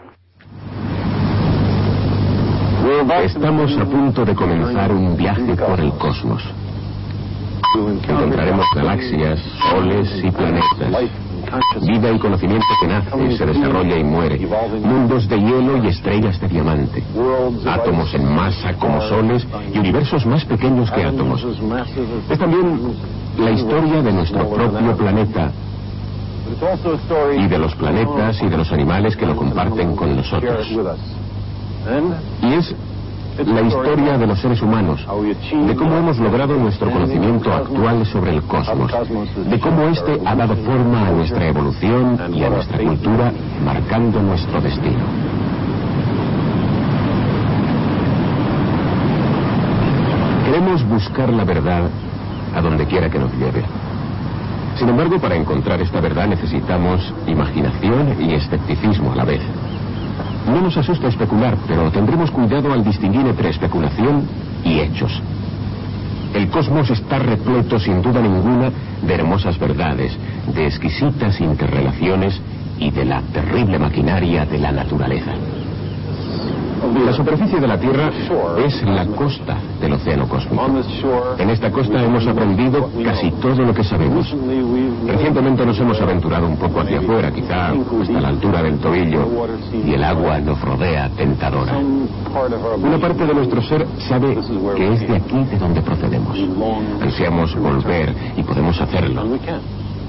Estamos a punto de comenzar un viaje por el cosmos. Encontraremos galaxias, soles y planetas Vida y conocimiento que nace, se desarrolla y muere. Mundos de hielo y estrellas de diamante. Átomos en masa como soles y universos más pequeños que átomos. Es también la historia de nuestro propio planeta y de los planetas y de los animales que lo comparten con nosotros. Y es la historia de los seres humanos, de cómo hemos logrado nuestro conocimiento actual sobre el cosmos, de cómo éste ha dado forma a nuestra evolución y a nuestra cultura, marcando nuestro destino. Queremos buscar la verdad a donde quiera que nos lleve. Sin embargo, para encontrar esta verdad necesitamos imaginación y escepticismo a la vez. No nos asusta especular, pero tendremos cuidado al distinguir entre especulación y hechos. El cosmos está repleto, sin duda ninguna, de hermosas verdades, de exquisitas interrelaciones y de la terrible maquinaria de la naturaleza. La superficie de la Tierra es la costa del océano cósmico. En esta costa hemos aprendido casi todo lo que sabemos. Recientemente nos hemos aventurado un poco hacia afuera, quizá hasta la altura del tobillo, y el agua nos rodea tentadora. Una parte de nuestro ser sabe que es de aquí de donde procedemos. Ansiamos volver y podemos hacerlo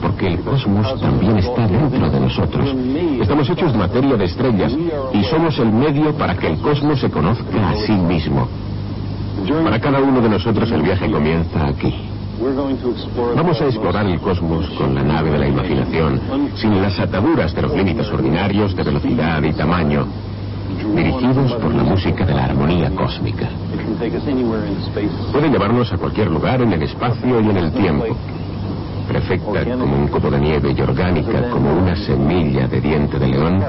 porque el cosmos también está dentro de nosotros. Estamos hechos de materia de estrellas y somos el medio para que el cosmos se conozca a sí mismo. Para cada uno de nosotros el viaje comienza aquí. Vamos a explorar el cosmos con la nave de la imaginación, sin las ataduras de los límites ordinarios de velocidad y tamaño, dirigidos por la música de la armonía cósmica. Puede llevarnos a cualquier lugar en el espacio y en el tiempo perfecta como un copo de nieve y orgánica como una semilla de diente de león,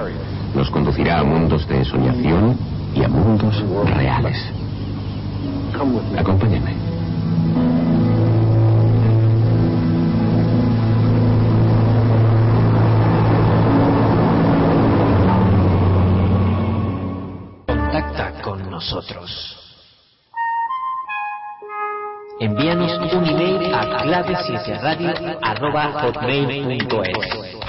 nos conducirá a mundos de soñación y a mundos reales. Acompáñame. Contacta con nosotros. Envíanos un email a clavesieteradio.hotmail.es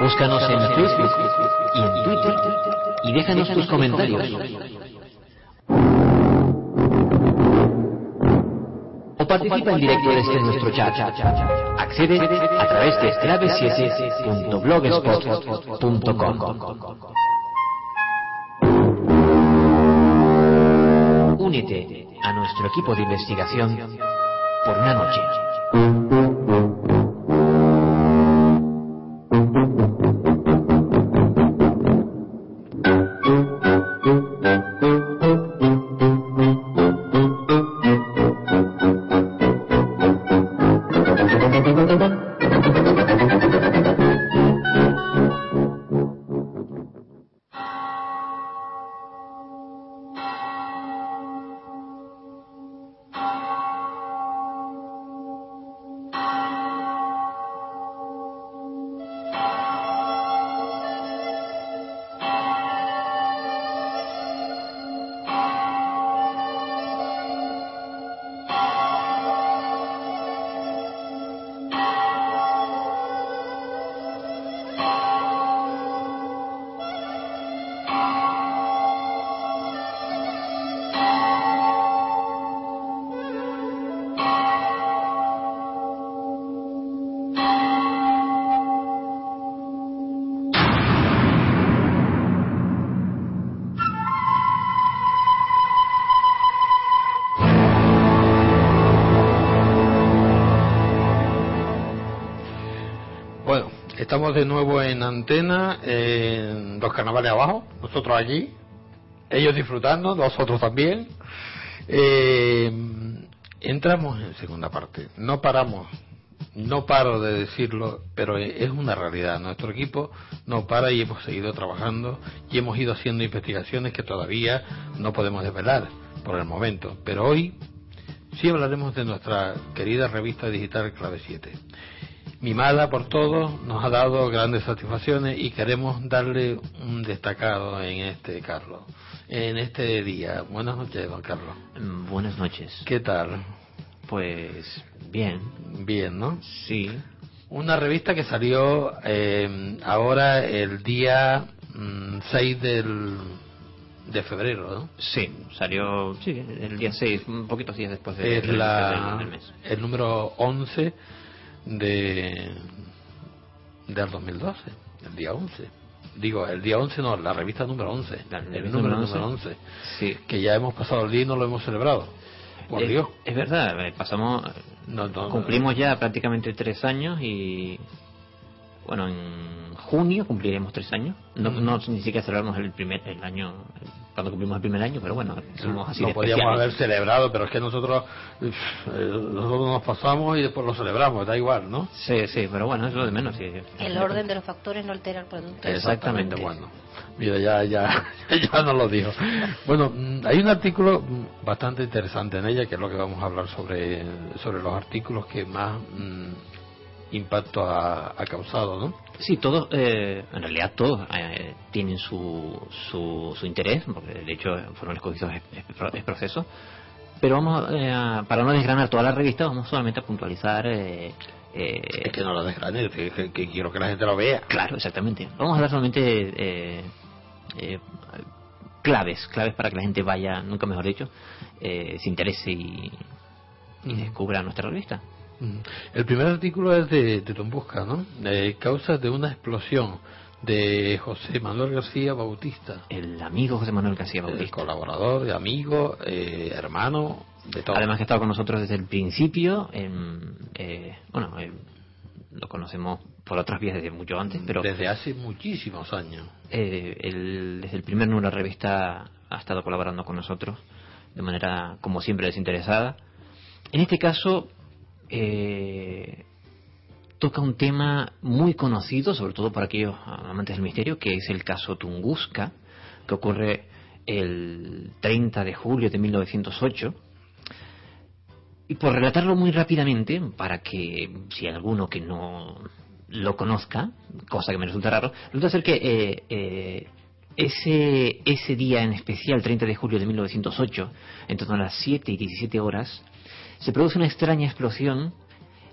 Búscanos en Facebook y en Twitter y déjanos tus comentarios. O participa en directo desde nuestro chat. Accede a través de clave7.blogspot.com. Únete a nuestro equipo de investigación por una noche. Antena, en los carnavales abajo, nosotros allí, ellos disfrutando, nosotros también. Eh, entramos en segunda parte, no paramos, no paro de decirlo, pero es una realidad. Nuestro equipo no para y hemos seguido trabajando y hemos ido haciendo investigaciones que todavía no podemos desvelar por el momento. Pero hoy sí hablaremos de nuestra querida revista digital Clave 7 mimada por todos, nos ha dado grandes satisfacciones y queremos darle un destacado en este, Carlos, en este día. Buenas noches, don Carlos. Mm, Buenas noches. ¿Qué tal? Pues bien, Bien, ¿no? sí. Una revista que salió eh, ahora el día mm, 6 del, de febrero, ¿no? Sí, salió sí, el día 6, un poquitos días después de, Es del- la, del mes. el número 11 de del 2012, el día 11. Digo, el día 11 no, la revista número 11, La el número número número 11, Sí. que ya hemos pasado el día y no lo hemos celebrado. Por es, Dios. es verdad, eh, pasamos, No, no, no. cumplimos ya prácticamente tres años y bueno, en junio cumpliremos tres años. No, Ujú. no ni siquiera celebramos el primer el año cuando cumplimos el primer año, pero bueno, somos así lo de podíamos especiales. haber celebrado, pero es que nosotros nosotros nos pasamos y después lo celebramos, da igual, ¿no? Sí, sí, pero bueno, es lo de menos. sí. El orden de los factores no altera el producto. Exactamente. Bueno, mira, ya, ya, ya nos lo dijo. Bueno, mm, hay un artículo bastante interesante en ella, que es lo que vamos a hablar sobre, sobre los artículos que más mm, impacto ha, ha causado, ¿no? Sí, todos, eh, en realidad todos eh, tienen su, su, su interés, porque de hecho fueron escogidos es, es- es proceso. Pero vamos, eh, a- para no desgranar toda la revista, vamos solamente a puntualizar. eh, eh, Es que no lo desgranes, que, que- que quiero que la gente lo vea. Claro, exactamente. Vamos a hablar solamente eh, eh, claves, claves para que la gente vaya, nunca mejor dicho, eh, se interese y, y descubra nuestra revista. Mm. El primer artículo es de, de Tombusca, ¿no? De causas de una explosión de José Manuel García Bautista. El amigo José Manuel García El Bautista. colaborador, amigo, eh, hermano, de todo. Además que ha estado con nosotros desde el principio. en, eh, bueno, eh, lo conocemos por otras vías desde mucho antes, pero Desde hace muchísimos años. eh, el- desde el primer número de la revista ha estado colaborando con nosotros de manera, como siempre, desinteresada. En este caso, eh, toca un tema muy conocido, sobre todo para aquellos amantes del misterio, que es el caso Tunguska, que ocurre el 30 de julio de 1908. Y por relatarlo muy rápidamente, para que si alguno que no lo conozca, cosa que me resulta raro, resulta ser que eh, eh, ese, ese día en especial, 30 de julio de 1908, en torno a las 7 y 17 horas, se produce una extraña explosión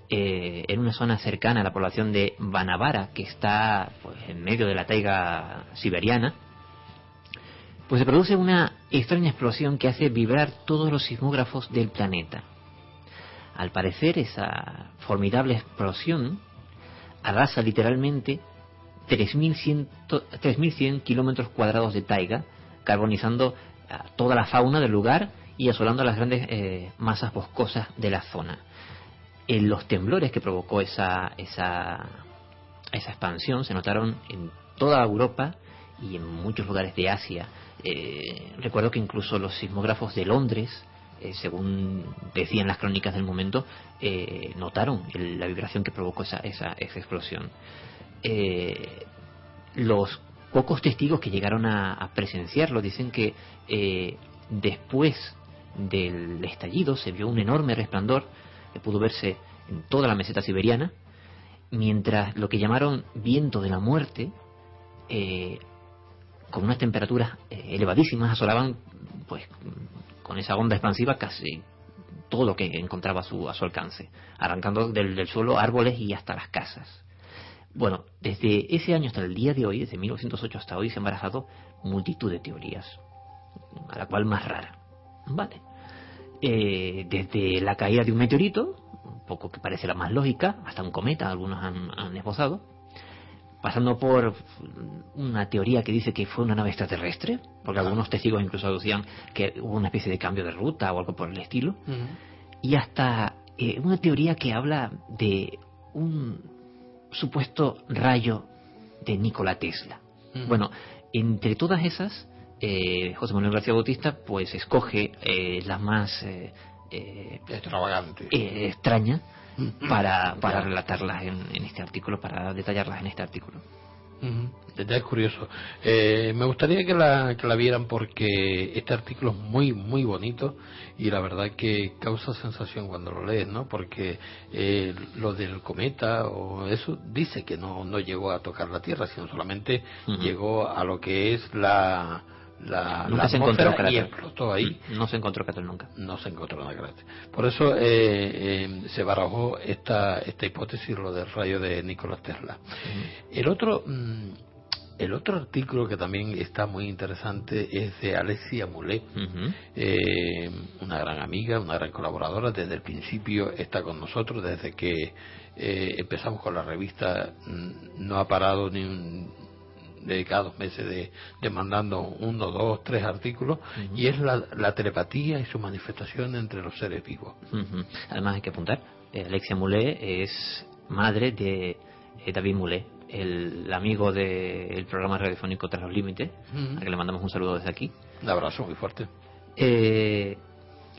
eh, en una zona cercana a la población de Banavara, que está pues, en medio de la taiga siberiana, pues se produce una extraña explosión que hace vibrar todos los sismógrafos del planeta. Al parecer, esa formidable explosión arrasa literalmente 3.100 kilómetros cuadrados de taiga, carbonizando toda la fauna del lugar y asolando las grandes eh, masas boscosas de la zona. En los temblores que provocó esa, esa, esa expansión se notaron en toda Europa y en muchos lugares de Asia. Eh, recuerdo que incluso los sismógrafos de Londres, eh, según decían las crónicas del momento, notaron la vibración que provocó esa, esa, esa explosión. los pocos testigos que llegaron a, presenciarlo dicen que eh, después del estallido se vio un enorme resplandor que pudo verse en toda la meseta siberiana, mientras lo que llamaron viento de la muerte, eh, con unas temperaturas eh, elevadísimas, asolaban pues con esa onda expansiva casi todo lo que encontraba a su, a su alcance, arrancando del suelo árboles y hasta las casas. Bueno, desde ese año hasta el día de hoy, desde 1908 hasta hoy, se han barajado multitud de teorías, a la cual más rara. Vale. Eh, desde la caída de un meteorito, un poco que parece la más lógica, hasta un cometa, algunos han, esbozado, pasando por una teoría que dice que fue una nave extraterrestre, porque algunos testigos incluso aducían que hubo una especie de cambio de ruta o algo por el estilo, y hasta eh, una teoría que habla de un supuesto rayo de Nikola Tesla. Bueno, entre todas esas, eh, José Manuel García Bautista pues escoge eh, las más eh, eh extravagantes, extrañas, para, para relatarlas en, en este artículo, para detallarlas en este artículo. Es curioso. Eh, me gustaría que la, que la vieran porque este artículo es muy, muy bonito y la verdad que causa sensación cuando lo lees, ¿no? Porque eh, lo del cometa o eso dice que no, no llegó a tocar la Tierra, sino solamente llegó a lo que es la, la, nunca se encontró y explotó ahí. No se encontró cráter nunca. No se encontró nada cráter. Por eso eh, eh, se barajó esta, esta hipótesis, lo del rayo de Nikola Tesla. El otro... Mm, el otro artículo que también está muy interesante es de Alexia Moulet, eh, una gran amiga, una gran colaboradora. Desde el principio está con nosotros, desde que empezamos con la revista mm, no ha parado ni un, dedicados meses de, mandando uno, dos, tres artículos, y es la, telepatía y su manifestación entre los seres vivos. Además hay que apuntar, eh, Alexia Moulet es madre de eh, David Moulet, el amigo del programa radiofónico Tras los Límites, a que le mandamos un saludo desde aquí. Un abrazo muy fuerte. Eh,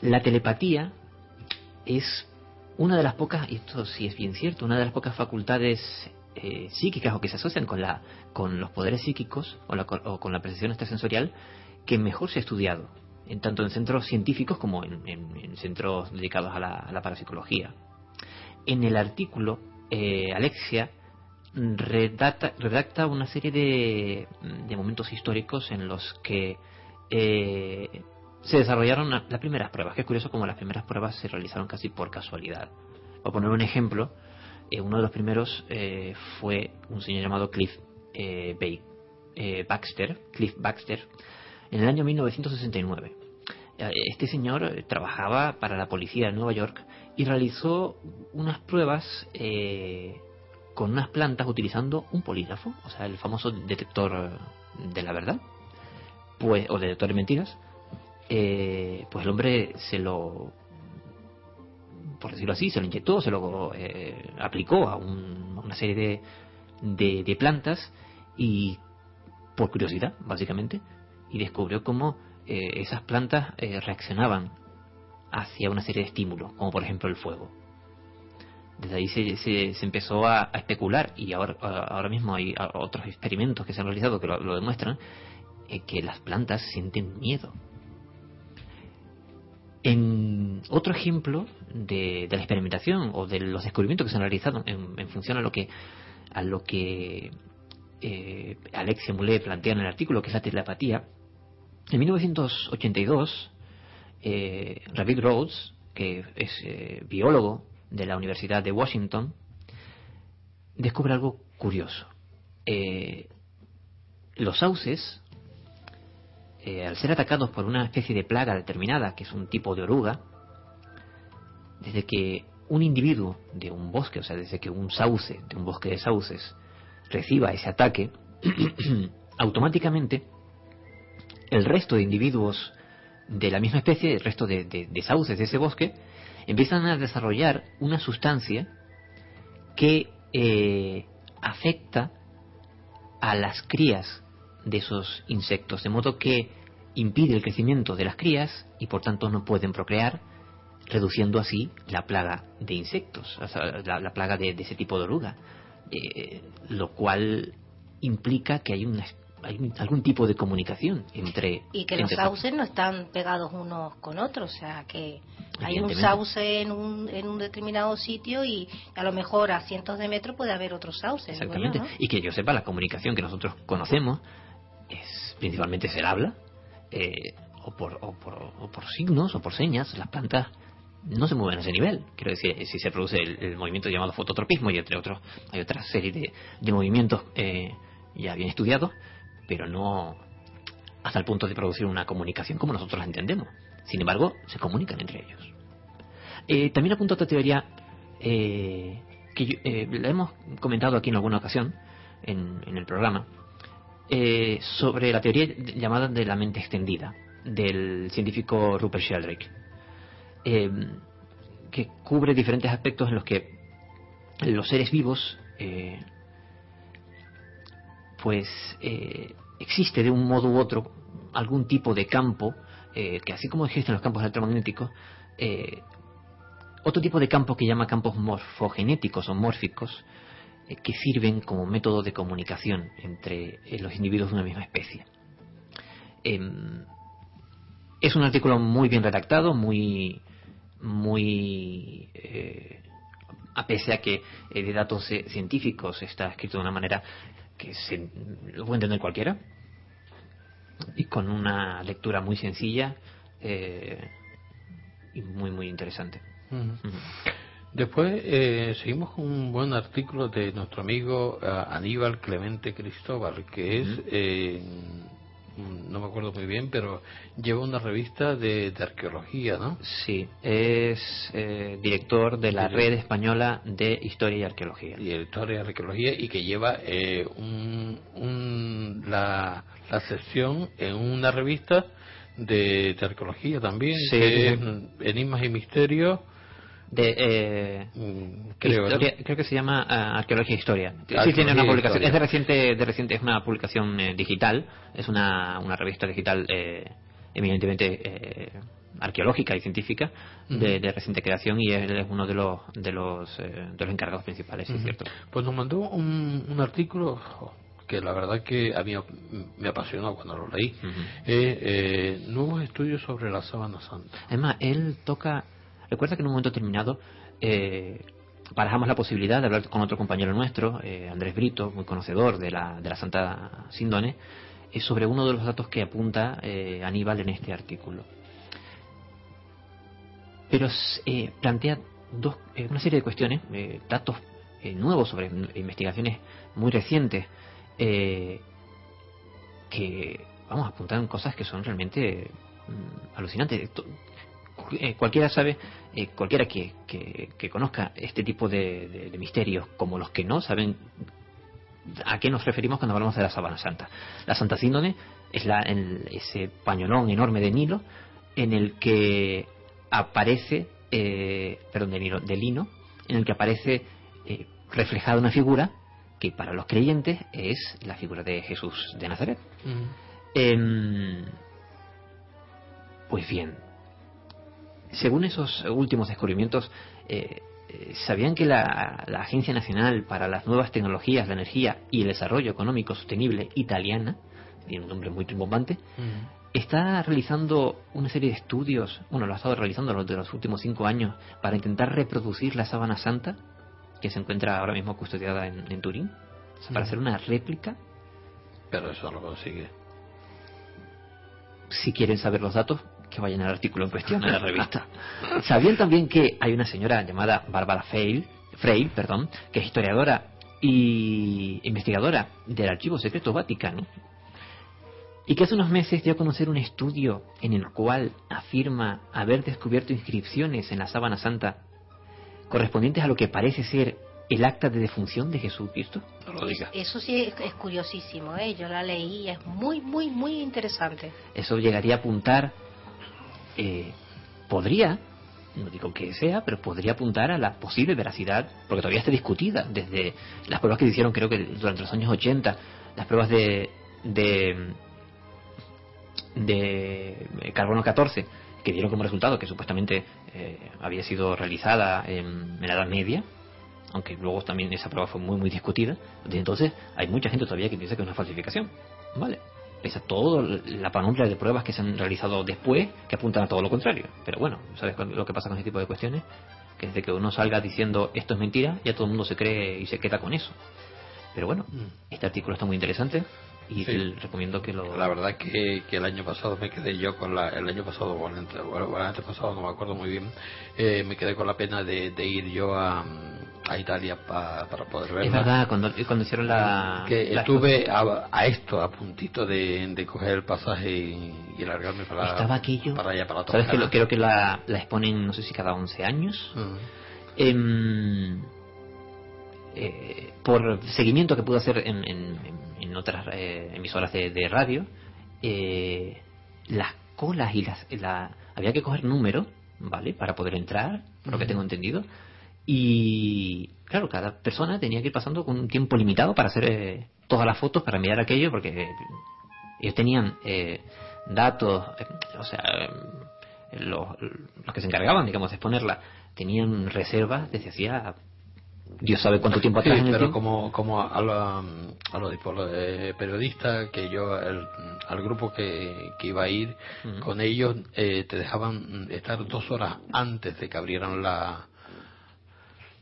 la telepatía es una de las pocas, y esto sí es bien cierto, una de las pocas facultades eh, psíquicas o que se asocian con, la, los poderes psíquicos o, con la percepción extrasensorial que mejor se ha estudiado, en, tanto en centros científicos como en, centros dedicados a la, parapsicología. En el artículo, eh, Alexia redacta, una serie de, de, momentos históricos en los que eh, se desarrollaron las primeras pruebas, que es curioso como las primeras pruebas se realizaron casi por casualidad. Voy a poner un ejemplo eh, uno de los primeros eh, fue un señor llamado Cliff eh, Baxter, Cliff Baxter, en el año 1969. Este señor trabajaba para la policía de Nueva York y realizó unas pruebas con unas plantas utilizando un polígrafo, o sea, el famoso detector de la verdad, pues, o detector de mentiras. pues el hombre se lo por decirlo así, se lo inyectó, se lo eh, aplicó a, una serie de, de, plantas y por curiosidad, básicamente, y descubrió cómo eh, esas plantas eh, reaccionaban hacia una serie de estímulos, como por ejemplo el fuego. Desde ahí se, se, empezó a, especular y ahora, ahora mismo hay otros experimentos que se han realizado que lo, demuestran, que las plantas sienten miedo. En otro ejemplo de, la experimentación o de los descubrimientos que se han realizado en, función a lo que a lo que eh, Moulet plantea en el artículo, que es la telepatía, en 1982, eh, Rhodes, que es eh, biólogo de la Universidad de Washington, descubre algo curioso. Eh, los sauces, eh, al ser atacados por una especie de plaga determinada, que es un tipo de oruga, desde que un individuo de un bosque, o sea, desde que un sauce, de un bosque de sauces, reciba ese ataque, automáticamente el resto de individuos de la misma especie, el resto de, de, sauces de ese bosque, empiezan a desarrollar una sustancia que eh, afecta a las crías de esos insectos, de modo que impide el crecimiento de las crías y por tanto no pueden procrear, reduciendo así la plaga de insectos, la, plaga de, ese tipo de oruga, eh, lo cual implica que hay una hay algún tipo de comunicación entre y que los sauces no están pegados unos con otros o sea que hay un sauce en un, en un determinado sitio y a lo mejor a cientos de metros puede haber otros sauces exactamente. y que yo sepa la comunicación que nosotros conocemos es principalmente el habla eh, o, por, o, por, o por signos o por señas las plantas no se mueven a ese nivel. Quiero decir, si se produce el, movimiento llamado fototropismo y entre otros hay otra serie de, de movimientos eh, ya bien estudiados, pero no hasta el punto de producir una comunicación como nosotros la entendemos. Sin embargo, se comunican entre ellos. Eh, también apunto otra teoría eh, que eh, la hemos comentado aquí en alguna ocasión en, en el programa sobre la teoría llamada de la mente extendida del científico Rupert Sheldrake, que cubre diferentes aspectos en los que los seres vivos pues existe de un modo u otro algún tipo de campo, eh, que así como existen los campos electromagnéticos, eh, otro tipo de campo que llama campos morfogenéticos o mórficos, eh, que sirven como método de comunicación entre los individuos de una misma especie. Em, es un artículo muy bien redactado, muy, muy a pesar a que de datos científicos está escrito de una manera que se, lo puede entender cualquiera y con una lectura muy sencilla eh, y muy muy interesante. Después eh, seguimos con un buen artículo de nuestro amigo eh, Aníbal Clemente Cristóbal, que es no me acuerdo muy bien, pero lleva una revista de, arqueología, ¿no? Sí, es eh, director de la Red Española de Historia y Arqueología. Y Historia y Arqueología, y que lleva eh, un, la, la sección en una revista de, arqueología también, que es Enigmas y Misterios de eh, mm, creo, creo que se llama uh, Arqueología e Historia. Sí, tiene una publicación. Es de reciente, de reciente, es una publicación eh, digital, es una, una revista digital eh, eminentemente eh, arqueológica y científica de, de, reciente creación y él es uno de los de los, de los encargados principales, es cierto. Pues nos mandó un, un artículo que la verdad que a mí me apasionó cuando lo leí. nuevos estudios sobre la sábana santa. Además, él toca Recuerda que en un momento determinado eh, barajamos la posibilidad de hablar con otro compañero nuestro, eh, Andrés Brito, muy conocedor de la, de la Santa Síndone, eh, sobre uno de los datos que apunta eh, Aníbal en este artículo. Pero plantea dos, una serie de cuestiones, datos nuevos sobre investigaciones muy recientes, que vamos a apuntar en cosas que son realmente mm, alucinantes. Eh, cualquiera sabe, eh, cualquiera que, que, conozca este tipo de, misterios, como los que no, saben a qué nos referimos cuando hablamos de la Sabana Santa. La Santa Síndone es la, ese pañolón enorme de Nilo en el que aparece, eh, perdón, de, Nilo, de lino, en el que aparece reflejada una figura que para los creyentes es la figura de Jesús de Nazaret. Em, pues bien, según esos últimos descubrimientos, eh, eh, ¿sabían que la, Agencia Nacional para las Nuevas Tecnologías, la Energía y el Desarrollo Económico Sostenible italiana, tiene un nombre muy bombante, está realizando una serie de estudios, bueno, lo ha estado realizando los de los últimos cinco años, para intentar reproducir la sábana santa, que se encuentra ahora mismo custodiada en, Turín, para hacer una réplica. Pero eso lo consigue. Si quieren saber los datos, que vayan al artículo en cuestión en la revista. ¿Sabían también que hay una señora llamada Bárbara Freil, Freil perdón, que es historiadora y investigadora del Archivo Secreto Vaticano? Y que hace unos meses dio a conocer un estudio en el cual afirma haber descubierto inscripciones en la sábana santa correspondientes a lo que parece ser el acta de defunción de Jesucristo? No lo diga. Eso sí es, curiosísimo, ¿eh? yo la leí y es muy, muy, muy interesante. Eso llegaría a apuntar, eh, podría, no digo que sea, pero podría apuntar a la posible veracidad, porque todavía está discutida desde las pruebas que se hicieron, creo que durante los años 80, las pruebas de, de, carbono 14, que dieron como resultado que supuestamente eh, había sido realizada en, en la Edad Media, aunque luego también esa prueba fue muy muy discutida, entonces hay mucha gente todavía que piensa que es una falsificación, ¿vale? Pese a toda la panoplia de pruebas que se han realizado después que apuntan a todo lo contrario. Pero bueno, ¿sabes lo que pasa con ese tipo de cuestiones? Que desde que uno salga diciendo esto es mentira, ya todo el mundo se cree y se queda con eso. Pero bueno, mm. este artículo está muy interesante y recomiendo que lo... La verdad que, que el año pasado me quedé yo con la... El año pasado, bueno, el año pasado no me acuerdo muy bien, eh, me quedé con la pena de, de ir yo a a Italia para poder verla. Es verdad, cuando, cuando hicieron la... Que estuve a, esto, a puntito de, de coger el pasaje y, largarme para, Estaba aquello, para allá, para ¿Sabes que lo, creo que la, la exponen, no sé si cada 11 años? Em, eh, por seguimiento que pude hacer en, en, en otras eh, emisoras de, de radio, eh, las colas y las... La, había que coger número, ¿vale? Para poder entrar, por lo que tengo entendido y claro, cada persona tenía que ir pasando con un tiempo limitado para hacer eh, todas las fotos, para mirar aquello, porque ellos tenían eh, datos, eh, o sea, los, los, que se encargaban, digamos, de exponerla, tenían reservas desde hacía Dios sabe cuánto tiempo atrás. pero como, como a, los a los periodistas, que yo, al grupo que, que iba a ir con ellos, te dejaban estar dos horas antes de que abrieran la,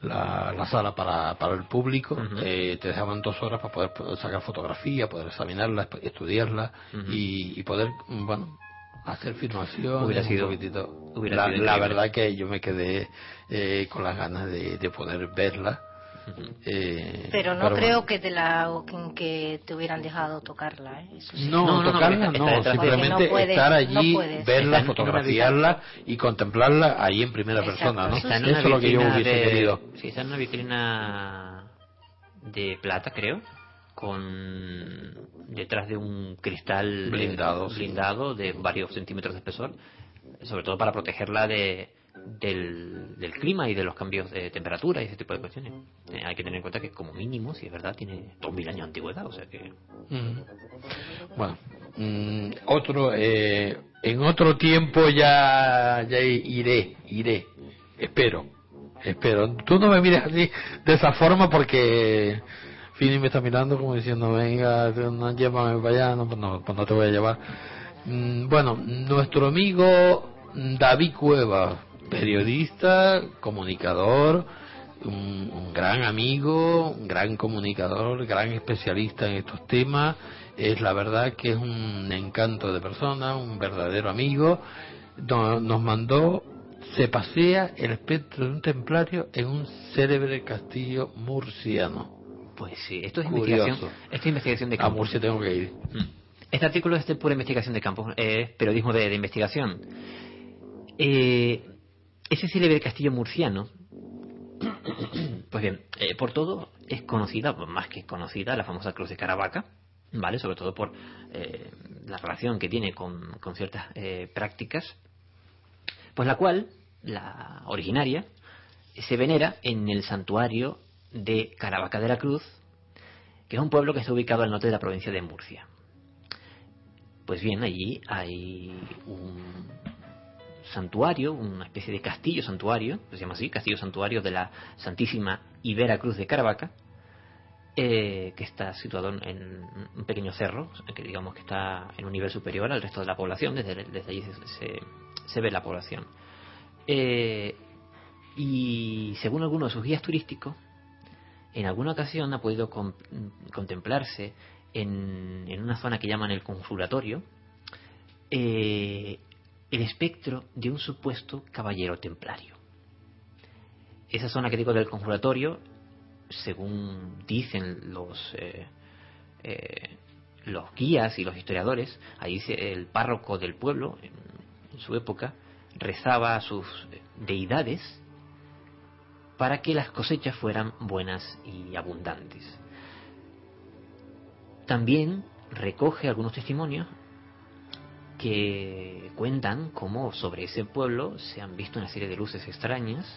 la, la sala para, para el público, eh, te dejaban dos horas para poder sacar fotografía, poder examinarla, estudiarla y, y, poder, bueno, hacer filmación. Hubiera sido, la, verdad que yo me quedé eh, con las ganas de, de poder verla eh, pero no creo que te la que te hubieran dejado tocarla. ¿eh? no, no, tocarla no, simplemente estar allí, verla, fotografiarla y contemplarla ahí en primera persona. ¿no? Eso es lo que yo hubiese querido. Sí, está en una vitrina de plata, creo con detrás de un cristal blindado, blindado de varios centímetros de espesor, sobre todo para protegerla de, del, del, clima y de los cambios de temperatura y ese tipo de cuestiones. Eh, hay que tener en cuenta que como mínimo, si es verdad, tiene 2.000 años de antigüedad, o sea que... Bueno, mm, otro, eh, en otro tiempo ya, ya iré, iré, espero, espero. Tú no me mires así de esa forma porque Fini me está mirando como diciendo, venga, no llévame para allá, no, no, pues no te voy a llevar. Mm, bueno, nuestro amigo David Cueva, periodista, comunicador, un, gran amigo, un gran comunicador, gran especialista en estos temas. Es la verdad que es un encanto de persona, un verdadero amigo. Nos mandó se pasea el espectro de un templario en un célebre castillo murciano. Pues sí, esto es investigación, esto investigación de campo. A Murcia tengo que ir. Mm. Este artículo es de pura investigación de campo, es periodismo de, de investigación. Eh, ese célebre castillo murciano, pues bien, eh, por todo es conocida, más que conocida, la famosa Cruz de Caravaca, ¿vale? Sobre todo por eh, la relación que tiene con, ciertas eh, prácticas, pues la cual, la originaria, se venera en el santuario de Caravaca de la Cruz, que es un pueblo que está ubicado al norte de la provincia de Murcia. Pues bien, allí hay un santuario, una especie de castillo santuario, se llama así, castillo santuario de la Santísima Ibera Cruz de Caravaca, eh, que está situado en un pequeño cerro, que digamos que está en un nivel superior al resto de la población, desde, allí se, ve la población. Eh, y según algunos de sus guías turísticos, en alguna ocasión ha podido contemplarse en, una zona que llaman el consulatorio, eh, el espectro de un supuesto caballero templario. Esa zona que digo del conjuratorio, según dicen los, eh, eh, los guías y los historiadores, ahí el párroco del pueblo, en su época, rezaba a sus deidades para que las cosechas fueran buenas y abundantes. También recoge algunos testimonios que cuentan cómo sobre ese pueblo se han visto una serie de luces extrañas.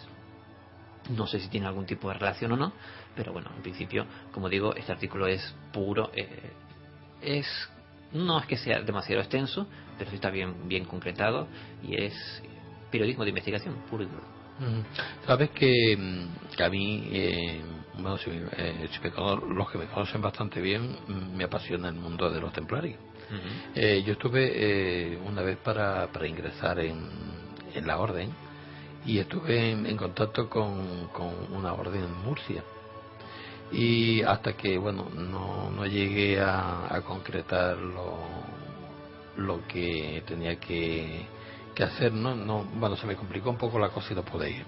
No sé si tiene algún tipo de relación o no, pero bueno, en principio, como digo, este artículo es puro, eh, es no es que sea demasiado extenso, pero sí está bien bien concretado y es periodismo de investigación puro y duro. Sabes que, mm, que a mí, eh, bueno, si, eh, los que me conocen bastante bien, mm, me apasiona el mundo de los templarios. Eh, yo estuve eh, una vez para, para ingresar en, en la orden y estuve en, contacto con, con, una orden en Murcia. Y hasta que, bueno, no, no llegué a, a concretar lo, lo que tenía que, que hacer, ¿no? no Bueno, se me complicó un poco la cosa y no pude ir.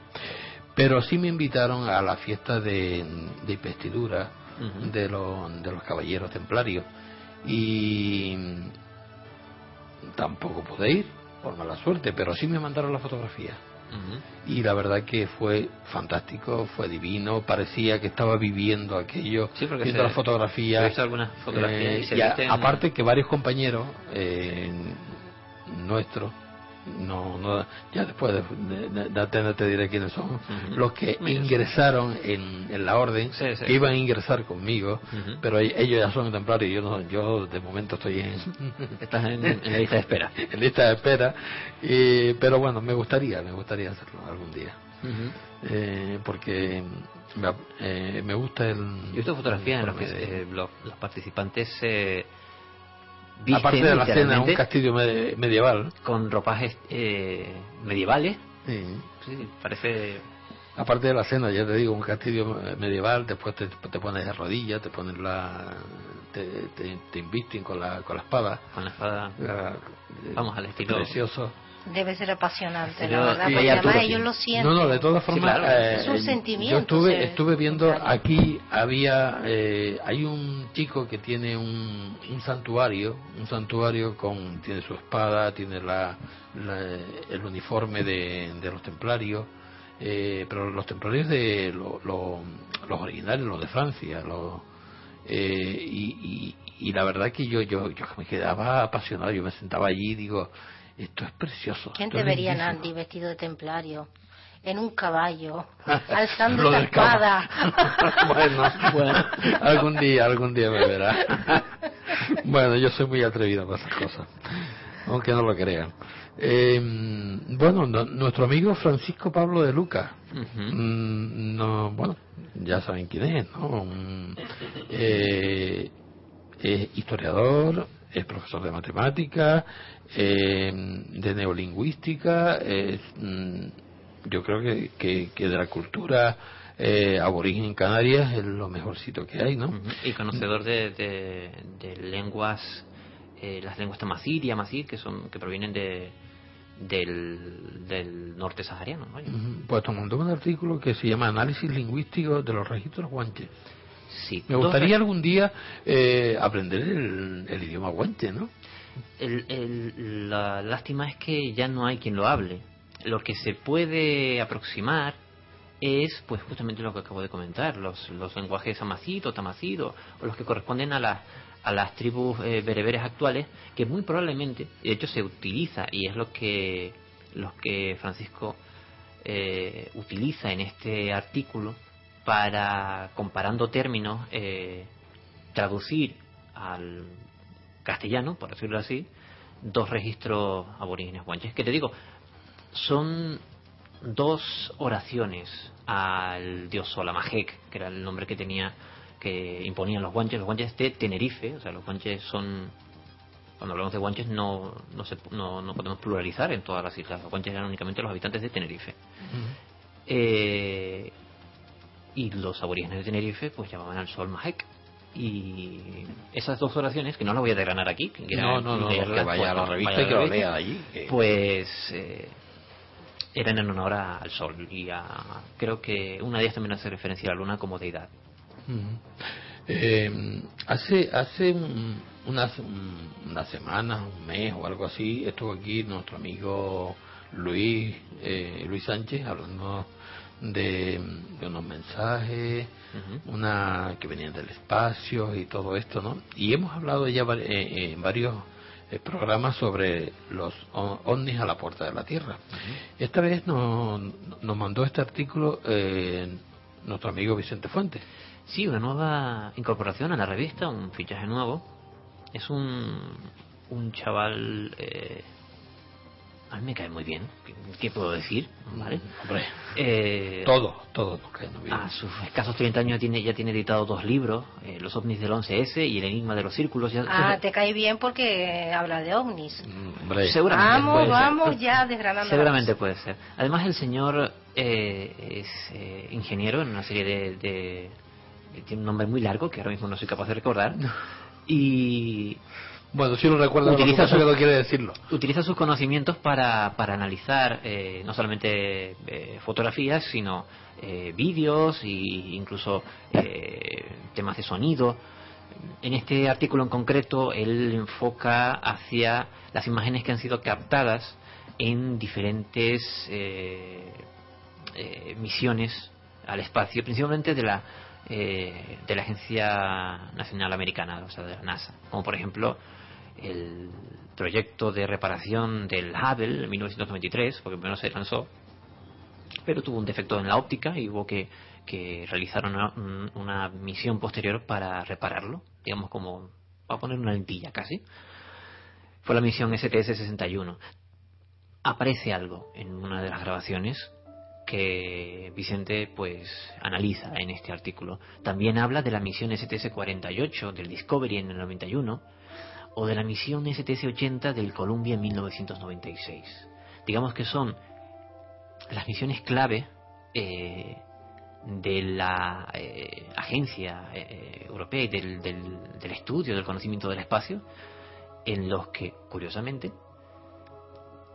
Pero sí me invitaron a la fiesta de, de investidura de, los, de los caballeros templarios y tampoco pude ir por mala suerte, pero sí me mandaron la fotografía. Y la verdad que fue fantástico, fue divino, parecía que estaba viviendo aquello, viendo la fotografía. algunas fotografías eh, aparte que varios compañeros eh, nuestros no, no ya después de, de, te diré quiénes son. Los que ingresaron en, en la orden que iban a ingresar conmigo pero ellos ya son templarios yo no yo de momento estoy en estás en, lista de espera. En lista de espera y, pero bueno me gustaría me gustaría hacerlo algún día. Eh, porque me, eh, me gusta el y esta fotografía en los que eh, los, los, participantes eh, Aparte de la cena, un castillo medieval. Con ropajes eh, medievales. Sí. parece. Aparte de la cena, ya te digo, un castillo medieval, después te, te pones de rodillas, te pones la. te, te, te invisten con la, con la espada. Con la espada. Vamos al estilo. Precioso. Debe ser apasionante, la verdad, porque además ellos lo sienten. No, no, de todas formas, eh, es un sentimiento. Yo estuve, estuve viendo aquí había, eh, hay un chico que tiene un, un santuario, un santuario con, tiene su espada, tiene la, el uniforme de, de los templarios, eh, pero los templarios de los originales, los de Francia, los eh, y, y, y, la verdad que yo, yo, yo me quedaba apasionado, yo me sentaba allí y digo, esto es precioso. ¿Quién te vería, Andy, vestido de templario? En un caballo, alzando la espada. bueno, bueno, algún día, algún día me verá. bueno, yo soy muy atrevido para esas cosas, aunque no lo crean. Eh, bueno, nuestro amigo Francisco Pablo de Luca, mm, no, bueno, ya saben quién es, ¿no? eh, es historiador, es profesor de matemáticas, eh, de neolingüística, mm, yo creo que, que, de la cultura eh, aborigen en Canarias es lo mejorcito que hay, ¿no? Y conocedor de, de, lenguas, eh, las lenguas tamazir y amazir, que, son, que provienen de, del, del norte sahariano. ¿no? Pues tomó un artículo que se llama Análisis Lingüístico de los Registros Guanches. Sí, Me gustaría algún día eh, aprender el, el, idioma guanche, ¿no? El, la lástima es que ya no hay quien lo hable. Lo que se puede aproximar es, pues, justamente lo que acabo de comentar, los, los lenguajes amacito, tamacito, o los que corresponden a, la, a las tribus eh, bereberes actuales, que muy probablemente, de hecho, se utiliza, y es lo que, los que Francisco eh, utiliza en este artículo, para, comparando términos, eh, traducir al castellano, por decirlo así, dos registros aborígenes guanches. Que te digo, son dos oraciones al dios Solamajek, que era el nombre que tenía, que imponían los guanches, los guanches de Tenerife, o sea, los guanches son cuando hablamos de guanches no, no, se, no, no, podemos pluralizar en todas las islas. Los guanches eran únicamente los habitantes de Tenerife. eh, y los aborígenes de Tenerife pues llamaban al sol Majek. Y esas dos oraciones, que no las voy a desgranar aquí, que no, no, no, que vaya a la revista y que lo lea allí. Pues eh, eran en honor al sol y a, creo que una de ellas también hace referencia a la luna como deidad. eh, hace hace unas una semana, un mes o algo así, estuvo aquí nuestro amigo Luis eh, Luis Sánchez hablando de, unos mensajes, una que venían del espacio y todo esto, ¿no? Y hemos hablado ya eh, en varios eh, programas sobre los ovnis a la puerta de la Tierra. Esta vez nos, nos mandó este artículo eh, nuestro amigo Vicente Fuentes. Sí, una nueva incorporación a la revista, un fichaje nuevo. Es un, un chaval eh, a mí me cae muy bien. ¿Qué, puedo decir? ¿Vale? eh, todo, todo nos cae muy bien. A sus escasos 30 años tiene, ya tiene editado dos libros, eh, Los ovnis del 11S y El enigma de los círculos. ah, te cae bien porque habla de ovnis. Mm, seguramente. Vamos, vamos ya desgranando. Seguramente puede ser. Además el señor eh, es eh, ingeniero en una serie de, de... Tiene un nombre muy largo que ahora mismo no soy capaz de recordar. Y bueno, si lo recuerdo, utiliza no quiere decirlo. Utiliza sus conocimientos para, para analizar eh, no solamente eh, fotografías, sino eh, vídeos e incluso temas de sonido. En este artículo en concreto, él enfoca hacia las imágenes que han sido captadas en diferentes misiones al espacio, principalmente de la de la Agencia Nacional Americana, o sea, de la NASA, como por ejemplo el proyecto de reparación del Hubble en 1993, porque primero se lanzó, pero tuvo un defecto en la óptica y hubo que, que realizar una, una misión posterior para repararlo, digamos como, va a poner una lentilla casi. Fue la misión STS-61. Aparece algo en una de las grabaciones que Vicente pues analiza en este artículo. También habla de la misión STS-48 del Discovery en el 91 o de la misión STS-80 del Columbia en 1996. Digamos que son las misiones clave eh, de la eh, agencia eh, europea y del, del, estudio del conocimiento del espacio, en los que, curiosamente,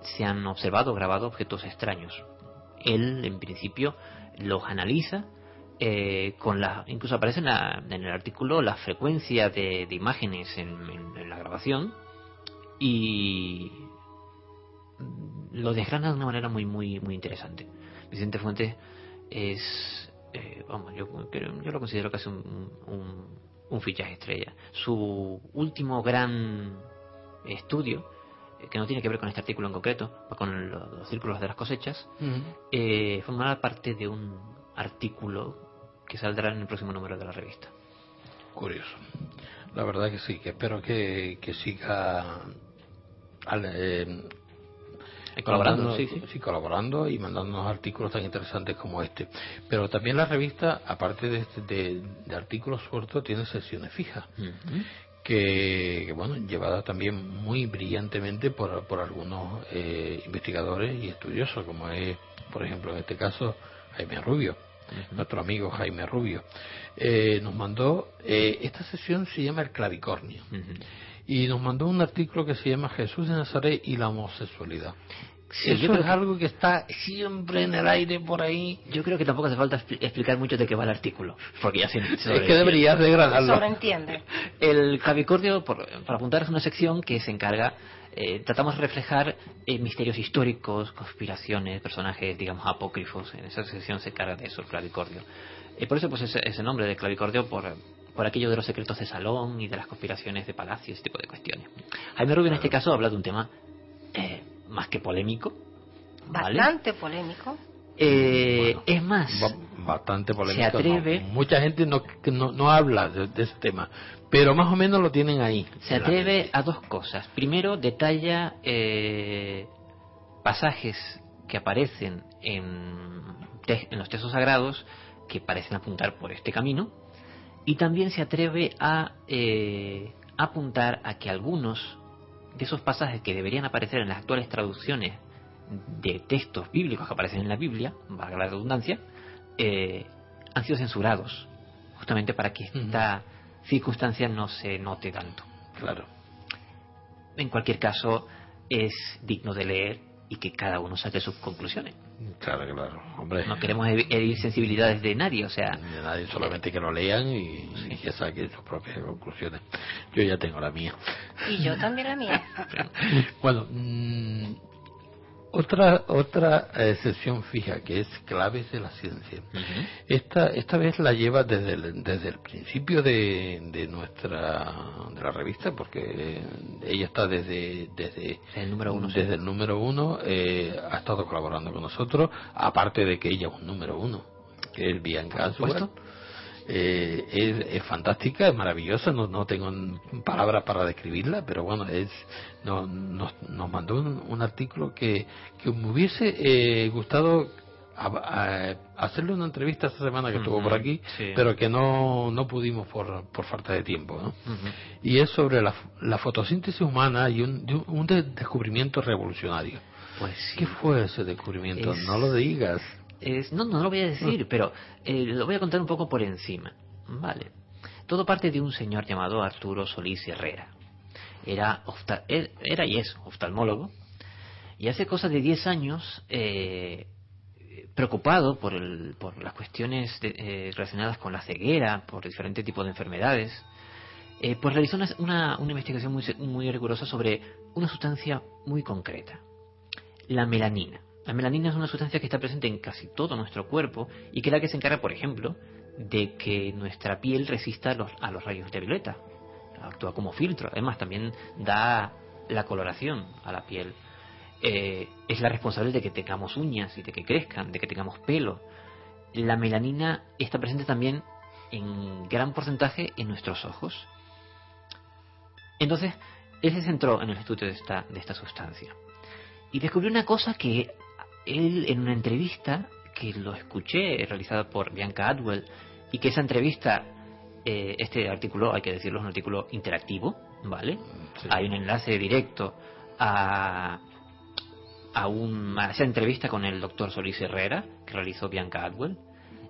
se han observado, grabado objetos extraños. Él, en principio, los analiza eh, con la, incluso aparece en, el artículo la frecuencia de, imágenes en, la grabación y lo desgrana de una manera muy muy muy interesante. Vicente Fuentes es, eh, vamos, yo, yo, lo considero casi un, un, un, fichaje estrella. Su último gran estudio eh, que no tiene que ver con este artículo en concreto, con los, círculos de las cosechas, eh, formaba parte de un artículo que saldrá en el próximo número de la revista. Curioso. La verdad que sí, que espero que, que siga eh, colaborando, sí, sí. colaborando y mandándonos artículos tan interesantes como este. Pero también la revista, aparte de, este, de, artículos sueltos, tiene sesiones fijas. que, bueno, llevada también muy brillantemente por, por algunos eh, investigadores y estudiosos, como es, por ejemplo, en este caso, Jaime Rubio nuestro amigo Jaime Rubio, eh, nos mandó, eh, esta sesión se llama El Clavicornio, y nos mandó un artículo que se llama Jesús de Nazaret y la homosexualidad. Eso es algo que está siempre en el aire por ahí. Yo creo que tampoco hace falta explicar mucho de qué va el artículo, porque ya se, es que deberías. Sobreentiende. El clavicordio, por, para apuntar, es una sección que se encarga eh, tratamos de reflejar eh, misterios históricos, conspiraciones, personajes, digamos, apócrifos. En esa sección se carga de eso, el clavicordio. Y por eso, pues, ese, nombre de clavicordio, por, por aquello de los secretos de salón y de las conspiraciones de palacio, ese tipo de cuestiones. Jaime Rubio, en este caso, habla de un tema eh, más que polémico. Bastante polémico. Eh, es más, bastante polémico. Se atreve. Mucha gente no, no, no habla de, de, ese tema, pero más o menos lo tienen ahí. Se atreve a dos cosas. Primero, detalla eh, pasajes que aparecen en, en los textos sagrados que parecen apuntar por este camino. Y también se atreve a eh, apuntar a que algunos de esos pasajes que deberían aparecer en las actuales traducciones de textos bíblicos que aparecen en la Biblia, valga la redundancia, eh, han sido censurados, justamente para que esta circunstancias no se note tanto. Claro. En cualquier caso, es digno de leer y que cada uno saque sus conclusiones. Claro, claro, hombre. No queremos herir sensibilidades de nadie, o sea. De nadie, solamente que lo lean y, que saquen sus propias conclusiones. Yo ya tengo la mía. Y yo también la mía. bueno, mmm, otra otra eh, sección fija que es claves de la ciencia. Esta esta vez la lleva desde el, desde el principio de, de nuestra de la revista porque ella está desde desde el número uno desde el número uno eh, ha estado colaborando con nosotros aparte de que ella es un número uno que es Bianca supuesto eh, es, es, fantástica, es maravillosa, no, no tengo palabras para describirla, pero bueno, es no, nos, nos mandó un, artículo que, que me hubiese eh, gustado hacerle una entrevista esta semana que estuvo por aquí, pero que no, no pudimos por, por falta de tiempo. ¿no? Y es sobre la, la fotosíntesis humana y un, un descubrimiento revolucionario. Pues ¿Qué fue ese descubrimiento? No lo digas no, no lo voy a decir, pero eh, lo voy a contar un poco por encima. Vale. Todo parte de un señor llamado Arturo Solís Herrera. Era, era y es oftalmólogo. Y hace cosa de 10 años, eh, preocupado por, el, por las cuestiones eh, relacionadas con la ceguera, por diferentes tipos de enfermedades, pues realizó una, una, investigación muy, muy rigurosa sobre una sustancia muy concreta, la melanina. La melanina es una sustancia que está presente en casi todo nuestro cuerpo y que es la que se encarga, por ejemplo, de que nuestra piel resista a los, a los rayos de violeta. Actúa como filtro, además también da la coloración a la piel. Eh, es la responsable de que tengamos uñas y de que crezcan, de que tengamos pelo. La melanina está presente también en gran porcentaje en nuestros ojos. Entonces, él se centró en el estudio de esta sustancia y descubrió una cosa que él en una entrevista que lo escuché realizada por Bianca Atwell y que esa entrevista eh, este artículo hay que decirlo es un artículo interactivo vale hay un enlace directo a a, un, esa entrevista con el doctor Solís Herrera que realizó Bianca Atwell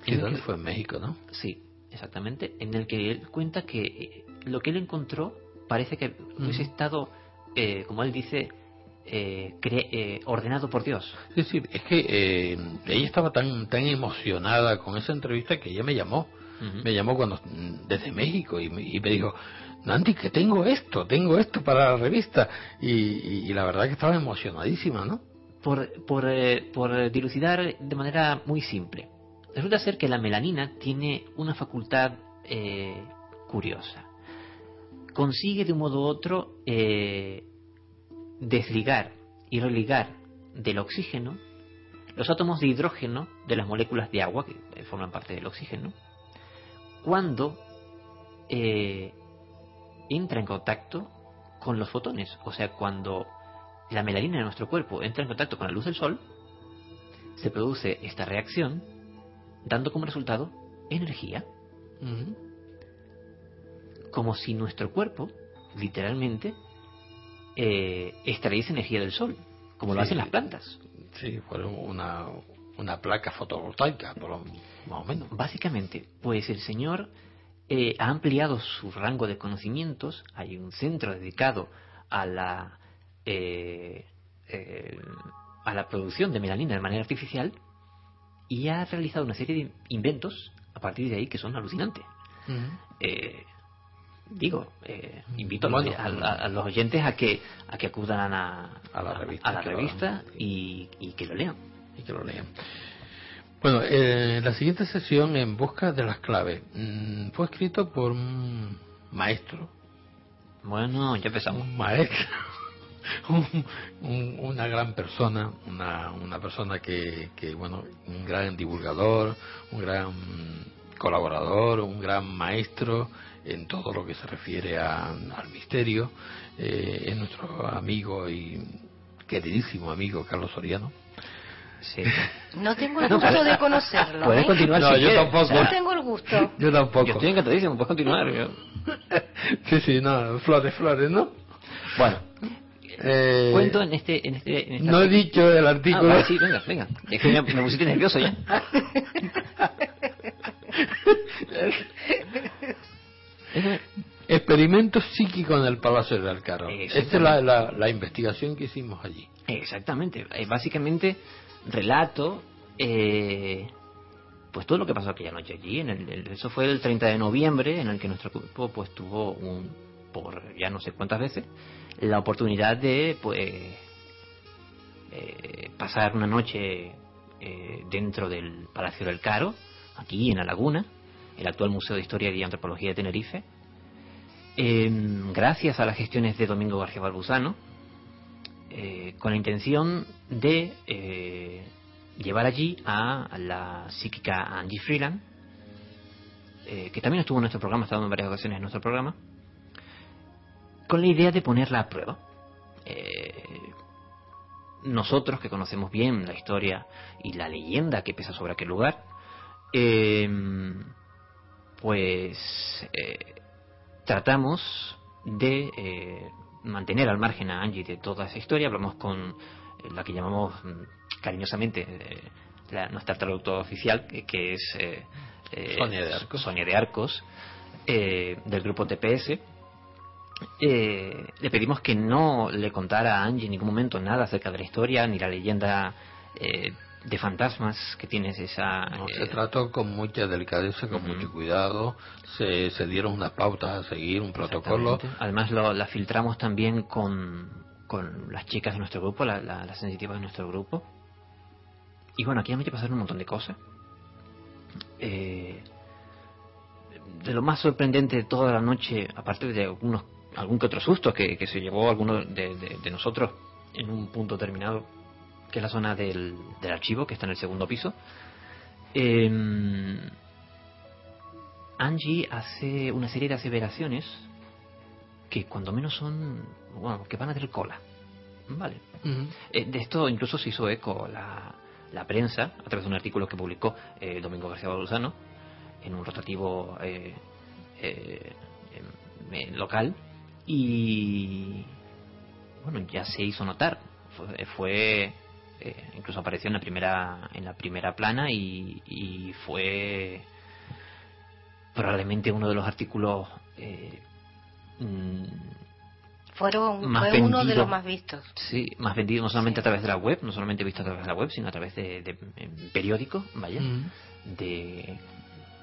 ¿Y dónde fue en México no sí exactamente en el que él cuenta que eh, lo que él encontró parece que hubiese estado eh, como él dice eh, eh, ordenado por Dios. Sí, sí, es que eh, ella estaba tan tan emocionada con esa entrevista que ella me llamó. Me llamó cuando desde México y me, dijo, Nanti, que tengo esto, tengo esto para la revista. Y, la verdad que estaba emocionadísima, ¿no? Por, por, por dilucidar de manera muy simple. Resulta ser que la melanina tiene una facultad curiosa. Consigue de un modo u otro desligar y religar del oxígeno los átomos de hidrógeno de las moléculas de agua que forman parte del oxígeno cuando eh, entra en contacto con los fotones, o sea, cuando la melanina de nuestro cuerpo entra en contacto con la luz del sol, se produce esta reacción, dando como resultado energía. Como si nuestro cuerpo, literalmente, eh, extraéis energía del sol, como lo hacen las plantas. Sí, fue una, una placa fotovoltaica, por más o menos. Básicamente, pues el señor eh, ha ampliado su rango de conocimientos, hay un centro dedicado a la, eh, eh, a la producción de melanina de manera artificial y ha realizado una serie de inventos a partir de ahí que son alucinantes digo, eh, invito a, los oyentes a que a que acudan a, la revista, a la revista y, que lo lean. Y que lo lean. Bueno, eh, la siguiente sesión en busca de las claves mm, fue escrito por un maestro. Bueno, ya empezamos. Un maestro. una gran persona, una, una persona que, que, bueno, un gran divulgador, un gran colaborador, un gran maestro en todo lo que se refiere al misterio. Eh, es nuestro amigo y queridísimo amigo Carlos Soriano. Sí. No tengo el gusto de conocerlo. Puedes ¿eh? continuar. No, yo tampoco. No tengo el gusto. Yo tampoco. Yo estoy encantadísimo, puedes continuar. sí, sí, no, flores, flores, ¿no? Bueno. Eh, Cuento en este, en este, en no he dicho el artículo. Ah, sí, venga, venga. Es que me, me pusiste nervioso ya. Experimentos psíquicos en el Palacio del Alcaro. Esta es la, la, investigación que hicimos allí. Exactamente. Eh, básicamente, relato, eh, pues todo lo que pasó aquella noche allí. En el, eso fue el 30 de noviembre, en el que nuestro grupo pues tuvo un, por ya no sé cuántas veces, la oportunidad de pues eh, pasar una noche dentro del Palacio del Caro, aquí en la laguna, el actual Museo de Historia y Antropología de Tenerife, Em, gracias a las gestiones de Domingo García Barbuzano, eh, con la intención de eh, llevar allí a la psíquica Angie Freeland, eh, que también estuvo en nuestro programa, ha estado en varias ocasiones en nuestro programa, con la idea de ponerla a prueba. nosotros que conocemos bien la historia y la leyenda que pesa sobre aquel lugar, em, pues tratamos de eh, mantener al margen a Angie de toda esa historia. Hablamos con eh, la que llamamos mm, cariñosamente eh, nuestra traductora oficial, que, es Sonia de Arcos, Sonia de Arcos del grupo TPS. le pedimos que no le contara a Angie en ningún momento nada acerca de la historia ni la leyenda de fantasmas que tienes esa... se eh, trató con mucha delicadeza, con mucho cuidado, se, se dieron unas pautas a seguir, un protocolo. Además lo, la filtramos también con, con las chicas de nuestro grupo, las la, sensitivas de nuestro grupo. Y bueno, aquí a mí te pasaron un montón de cosas. Eh, de lo más sorprendente de toda la noche, aparte de algunos, algún que otro susto que, que se llevó alguno de, de nosotros en un punto determinado que es la zona del, del archivo, que está en el segundo piso. Em, Angie hace una serie de aseveraciones que cuando menos son, bueno, que van a tener cola. Vale. Eh, de esto incluso se hizo eco la, la, prensa a través de un artículo que publicó eh, Domingo García Bolzano en un rotativo eh, local y bueno ya se hizo notar fue eh, incluso apareció en la primera en la primera plana y, fue probablemente uno de los artículos eh, mm, fueron fue uno de los más vistos. Sí más vendido no solamente a través de la web no solamente visto a través de la web sino a través de, periódicos vaya de,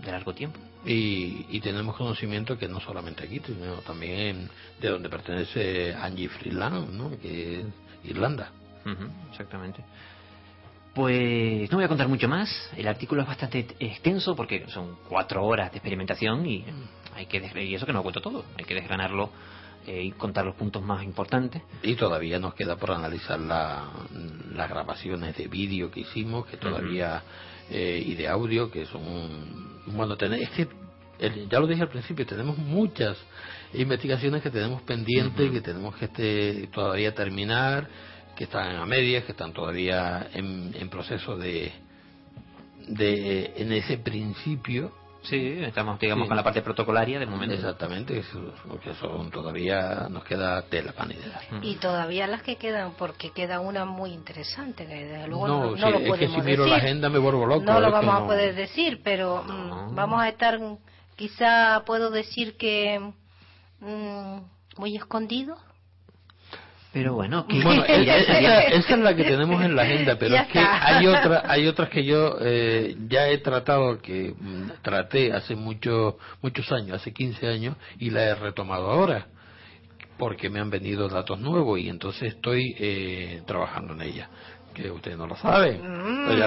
largo tiempo. Y, tenemos conocimiento que no solamente aquí sino también de donde pertenece Angie Freeland ¿no? que es Irlanda exactamente. Pues no voy a contar mucho más. El artículo es bastante extenso porque son cuatro horas de experimentación y hay que y eso que no cuento todo. Hay que desgranarlo eh, y contar los puntos más importantes. Y todavía nos queda por analizar las grabaciones de vídeo que hicimos, que todavía eh, y de audio que son bueno tener es que ya lo dije al principio tenemos muchas investigaciones que tenemos pendientes que tenemos que este, todavía terminar que están a medias, que están todavía en, en proceso de, de, en ese principio. Sí, estamos, digamos, con la parte protocolaria de momento. Exactamente, porque son todavía nos queda tela panidera. Y todavía las que quedan, porque queda una muy interesante, que desde luego no, no, lo es que si miro la agenda me vuelvo loco. No lo vamos a poder decir, pero mm, vamos a estar, quizá puedo decir que mm, muy escondidos pero bueno, esa, es la que tenemos en la agenda, pero es que hay otras, hay otras que yo eh, ya he tratado, que mm, traté hace muchos muchos años, hace 15 años, y la he retomado ahora, porque me han venido datos nuevos y entonces estoy eh, trabajando en ella que ustedes no lo saben. Mm.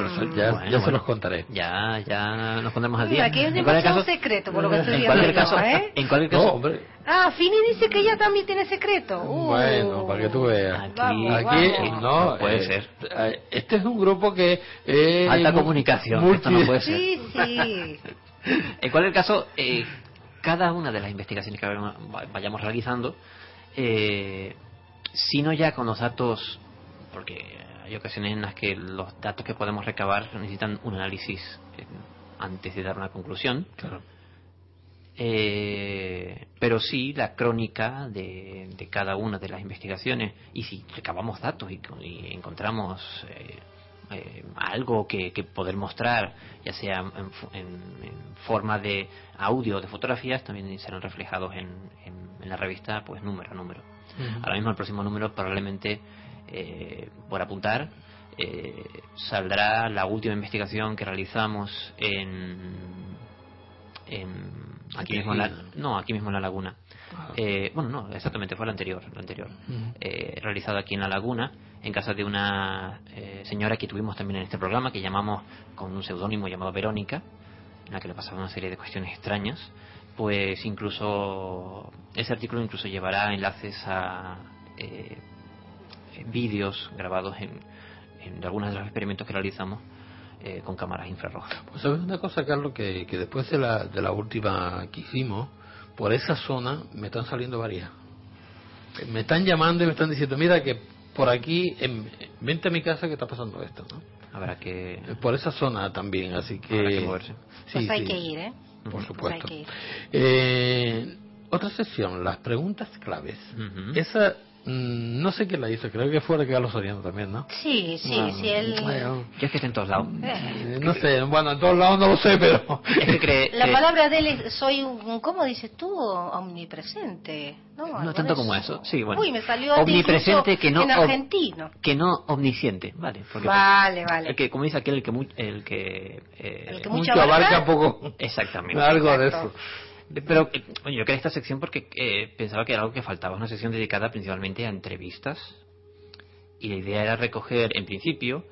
ya, se los contaré. Ya, ya nos pondremos al día. Aquí es demasiado secreto, por lo que estoy. En cualquier caso, ¿eh? en cualquier caso. No, hombre. Ah, Fini dice que ella también tiene secreto. Uh. Bueno, para que tú veas. Aquí, aquí no, puede eh, ser. Eh, este es un grupo que. Eh, Alta comunicación, esto no puede ser. Sí, sí. en cualquier caso, eh, cada una de las investigaciones que vayamos realizando, eh, si no ya con los datos, porque hay ocasiones en las que los datos que podemos recabar necesitan un análisis eh, antes de dar una conclusión. Eh, pero sí la crónica de, cada una de las investigaciones y si recabamos datos y, encontramos eh, eh, algo que, poder mostrar, ya sea en, forma de audio o de fotografías, también serán reflejados en, la revista, pues número a número. Ahora mismo el próximo número probablemente, por apuntar, eh, saldrá la última investigación que realizamos en, aquí mismo en la, no aquí mismo en la laguna. Ah. eh, bueno no exactamente fue la anterior la anterior. Eh, realizada aquí en la laguna en casa de una eh, señora que tuvimos también en este programa que llamamos con un seudónimo llamado Verónica en la que le pasaba una serie de cuestiones extrañas. Pues incluso ese artículo incluso llevará enlaces a vídeos grabados en en algunos de los experimentos que realizamos eh, con cámaras infrarrojas. Pues sabes una cosa, Carlos, que, que después de la, de la última que hicimos, por esa zona me están saliendo varias. Me están llamando y me están diciendo, mira que por aquí, en, vente a mi casa que está pasando esto, ¿no? Habrá que... Eh, por esa zona también, así que... Habrá que moverse. Sí, pues hay que ir, ¿eh? Por pues supuesto. Eh, otra sesión, las preguntas claves. Esa no sé quién la hizo, creo que fue Carlos Soriano también, ¿no? Sí, sí, sí, él... Yo es que está en todos lados. Eh, no sé, bueno, en todos lados no lo sé, pero... la palabra de él es, soy un, ¿cómo dices tú? Omnipresente. No, no tanto como eso, sí, bueno. Uy, me salió Omnipresente que no... En argentino. Que no omnisciente, vale. Porque, vale, vale. El que, como dice aquel, el que... El que, eh, el que mucho abarca, poco... Exactamente. Algo de eso. Pero eh, yo quería esta sección porque eh, pensaba que era algo que faltaba, una sección dedicada principalmente a entrevistas. Y la idea era recoger, en principio,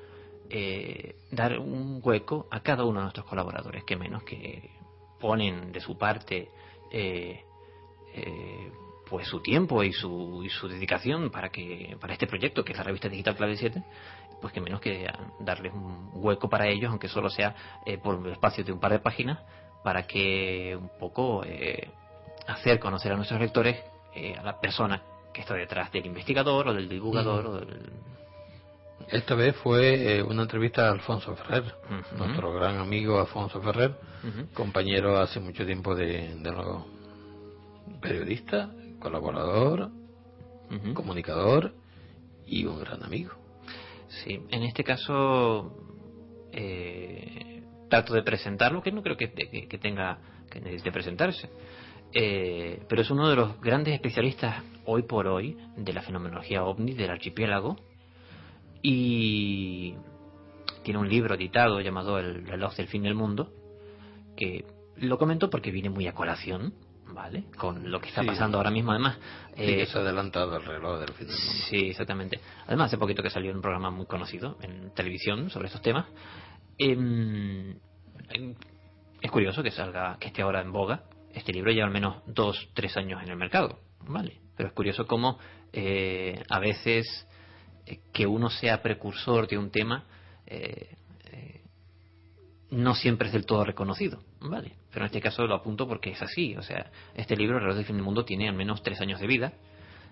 eh, dar un hueco a cada uno de nuestros colaboradores, que menos que ponen de su parte pues su tiempo y su, y su dedicación para que para este proyecto que es la revista digital clave 7 pues que menos que darles un hueco para ellos aunque solo sea por un espacio de un par de páginas para que un poco eh, hacer conocer a nuestros lectores eh, a la persona que está detrás del investigador o del divulgador o del... Esta vez fue eh, una entrevista a Alfonso Ferrer, nuestro gran amigo Alfonso Ferrer, compañero hace mucho tiempo de, de los periodista, colaborador, comunicador y un gran amigo. Sí, en este caso eh, trato de presentarlo, que no creo que, tenga que necesite presentarse. Eh, pero es uno de los grandes especialistas hoy por hoy de la fenomenología ovni del archipiélago y tiene un libro editado llamado El reloj del fin del mundo que lo comento porque viene muy a colación ¿vale? Con lo que está pasando ahora mismo, además. Sí, eh, se ha adelantado el reloj del fin del mundo. Sí, exactamente. Además, hace poquito que salió un programa muy conocido en televisión sobre estos temas. Em, em, es curioso que salga, que esté ahora en boga. Este libro lleva al menos dos, tres años en el mercado, ¿vale? Pero es curioso cómo eh, a veces eh, que uno sea precursor de un tema eh, no siempre es del todo reconocido, ¿vale? Pero en este caso lo apunto porque es así. O sea, este libro, El reloj del fin del mundo, tiene al menos tres años de vida.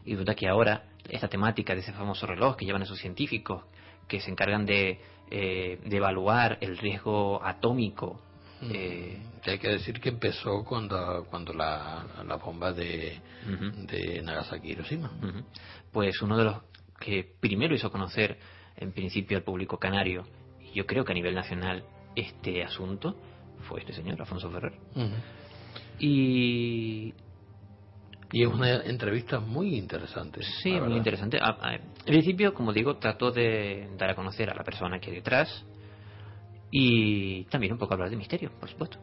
Y duda que ahora esta temática de ese famoso reloj que llevan esos científicos que se encargan de eh, de evaluar el riesgo atómico. Eh, hay que decir que empezó cuando, cuando la, la bomba de, de Nagasaki y Hiroshima. Pues uno de los que primero hizo conocer en principio al público canario, y yo creo que a nivel nacional, este asunto, fue este señor, Alfonso Ferrer. Y y es una entrevista muy interesante. Sí, muy interesante. Al principio, como digo, trato de dar a conocer a la persona que hay detrás y también un poco hablar de misterio, por supuesto.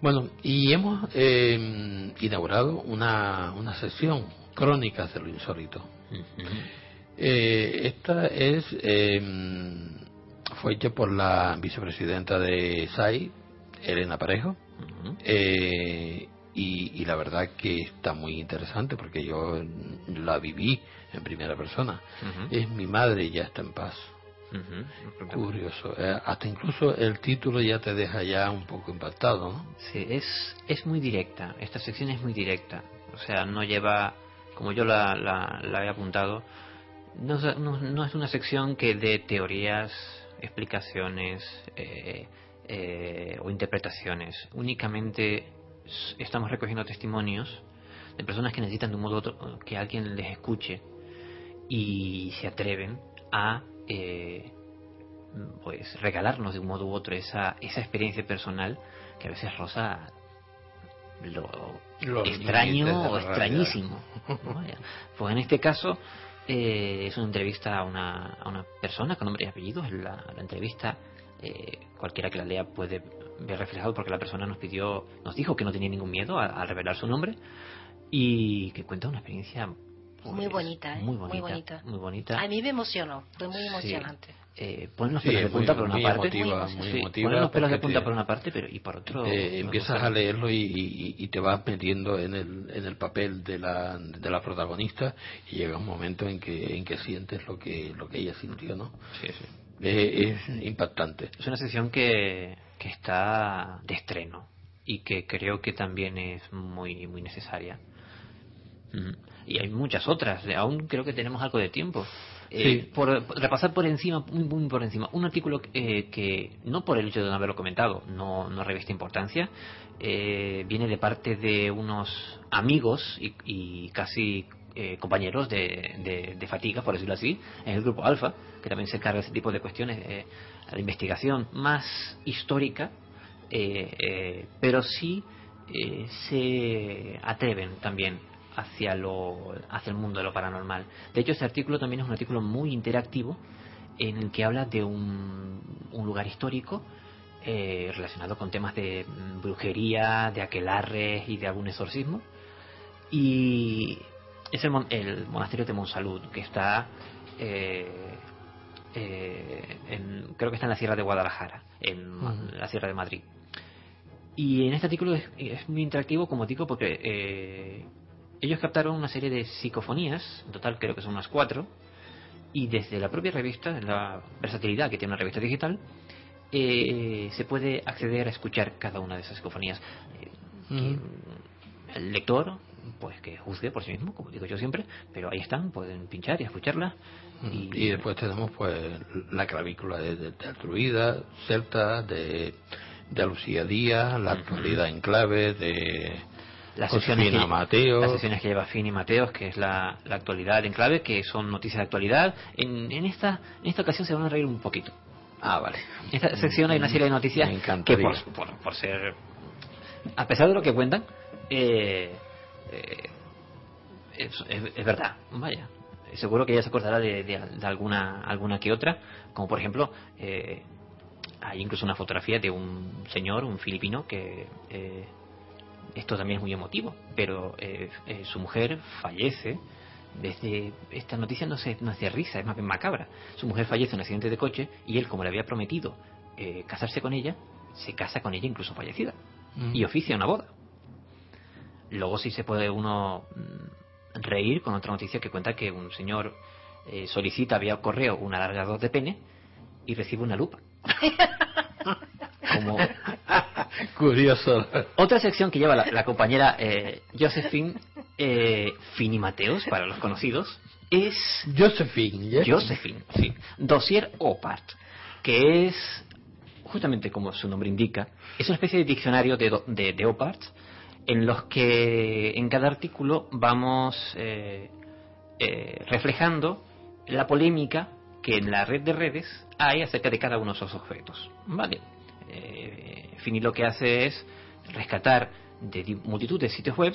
Bueno, y hemos eh, inaugurado una, una sesión, Crónicas de lo Insólito. Eh, esta es eh, fue hecha por la vicepresidenta de SAI, Elena Parejo, y, la verdad que está muy interesante porque yo la viví en primera persona. Es mi madre y ya está en paz. Curioso. Eh, hasta incluso el título ya te deja ya un poco impactado, ¿no? Sí, es, es muy directa. Esta sección es muy directa. O sea, no lleva, como yo la, la, he apuntado, no, no, es una sección que dé teorías, explicaciones eh, eh, o interpretaciones. Únicamente estamos recogiendo testimonios de personas que necesitan de un modo u otro que alguien les escuche y se atreven a eh, pues regalarnos de un modo u otro esa, esa experiencia personal que a veces rosa lo, extraño o extrañísimo. Pues en este caso eh, es una entrevista a una, a una persona con nombre y apellido. La, la entrevista, eh, cualquiera que la lea puede ver reflejado porque la persona nos pidió, nos dijo que no tenía ningún miedo a, revelar su nombre y que cuenta una experiencia pues, muy bonita, ¿eh? muy bonita, muy bonita, A mí me emocionó, fue muy emocionante eh, ponen los pelos de punta por una parte, emotiva, muy emotiva los pelos de punta por una parte, pero y por otro empiezas a leerlo y, te vas metiendo en el, en el papel de la, de la protagonista y llega un momento en que en que sientes lo que lo que ella sintió, ¿no? Sí, sí. Es impactante. Es una sesión que, que está de estreno y que creo que también es muy muy necesaria. Y hay muchas otras, aún creo que tenemos algo de tiempo. Eh, por, repasar por encima, muy, muy por encima, un artículo eh, que, no por el hecho de no haberlo comentado, no, no reviste importancia, eh, viene de parte de unos amigos y, casi compañeros de, de, fatiga, por decirlo así, en el grupo Alfa, que también se encarga de ese tipo de cuestiones, de investigación más histórica, pero sí se atreven también hacia, lo, hacia el mundo de lo paranormal. De hecho, este artículo también es un artículo muy interactivo en el que habla de un, un lugar histórico eh, relacionado con temas de brujería, de aquelarres y de algún exorcismo. Y es el, el monasterio de Monsalud, que está, eh, eh, en, creo que está en la Sierra de Guadalajara, en la Sierra de Madrid. Y en este artículo es, es muy interactivo, como digo, porque ellos captaron una serie de psicofonías, en total creo que son unas cuatro, y desde la propia revista, la versatilidad que tiene una revista digital, eh, se puede acceder a escuchar cada una de esas psicofonías. Eh, el lector, pues que juzgue por sí mismo, como digo yo siempre, pero ahí están, pueden pinchar y escucharlas. Y, después tenemos pues la clavícula de, de, de celta, de, de Lucía Díaz, la actualidad en clave, de las sesiones, que, las sesiones que lleva Fini Mateos, que es la, la, actualidad en clave, que son noticias de actualidad. En, en, esta, en esta ocasión se van a reír un poquito. Ah, vale. En esta sección hay una serie de noticias que por, por, ser... A pesar de lo que cuentan, eh, eh, es, es, verdad, vaya. Seguro que ella se acordará de, de, alguna, alguna que otra, como por ejemplo... Eh, hay incluso una fotografía de un señor, un filipino, que eh, esto también es muy emotivo, pero eh, eh, su mujer fallece. Desde esta noticia no, se, no de risa, es más bien macabra. Su mujer fallece en un accidente de coche y él, como le había prometido eh, casarse con ella, se casa con ella incluso fallecida mm. y oficia una boda. Luego sí se puede uno mm, reír con otra noticia que cuenta que un señor solicita vía correo un alargador de pene y recibe una lupa. Como Curioso. Otra sección que lleva la, compañera eh, Josephine eh, Fini Mateos, para los conocidos, es... Josephine, Josephine, sí. Dossier Opart, que es, justamente como su nombre indica, es una especie de diccionario de, de, de Opart, en los que en cada artículo vamos eh, eh, reflejando la polémica que en la red de redes hay acerca de cada uno de esos objetos. ¿Vale? Eh, Fini lo que hace es rescatar de multitud de sitios web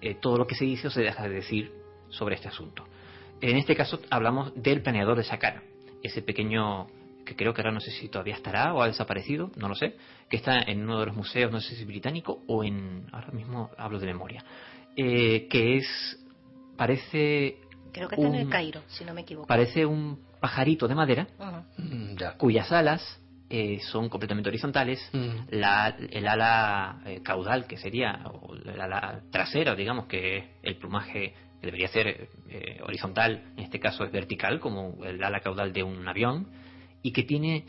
eh, todo lo que se dice o se deja de decir sobre este asunto. En este caso hablamos del planeador de Saqqara, ese pequeño que creo que ahora no sé si todavía estará o ha desaparecido, no lo sé, que está en uno de los museos, no sé si británico o en, ahora mismo hablo de memoria, eh, que es, parece... Creo que está en el Cairo, si no me equivoco. Parece un pajarito de madera, cuyas alas eh, son completamente horizontales. Mm. La, el ala eh, caudal, que sería, o el ala trasera, digamos, que el plumaje que debería ser eh, horizontal, en este caso es vertical, como el ala caudal de un avión, y que tiene,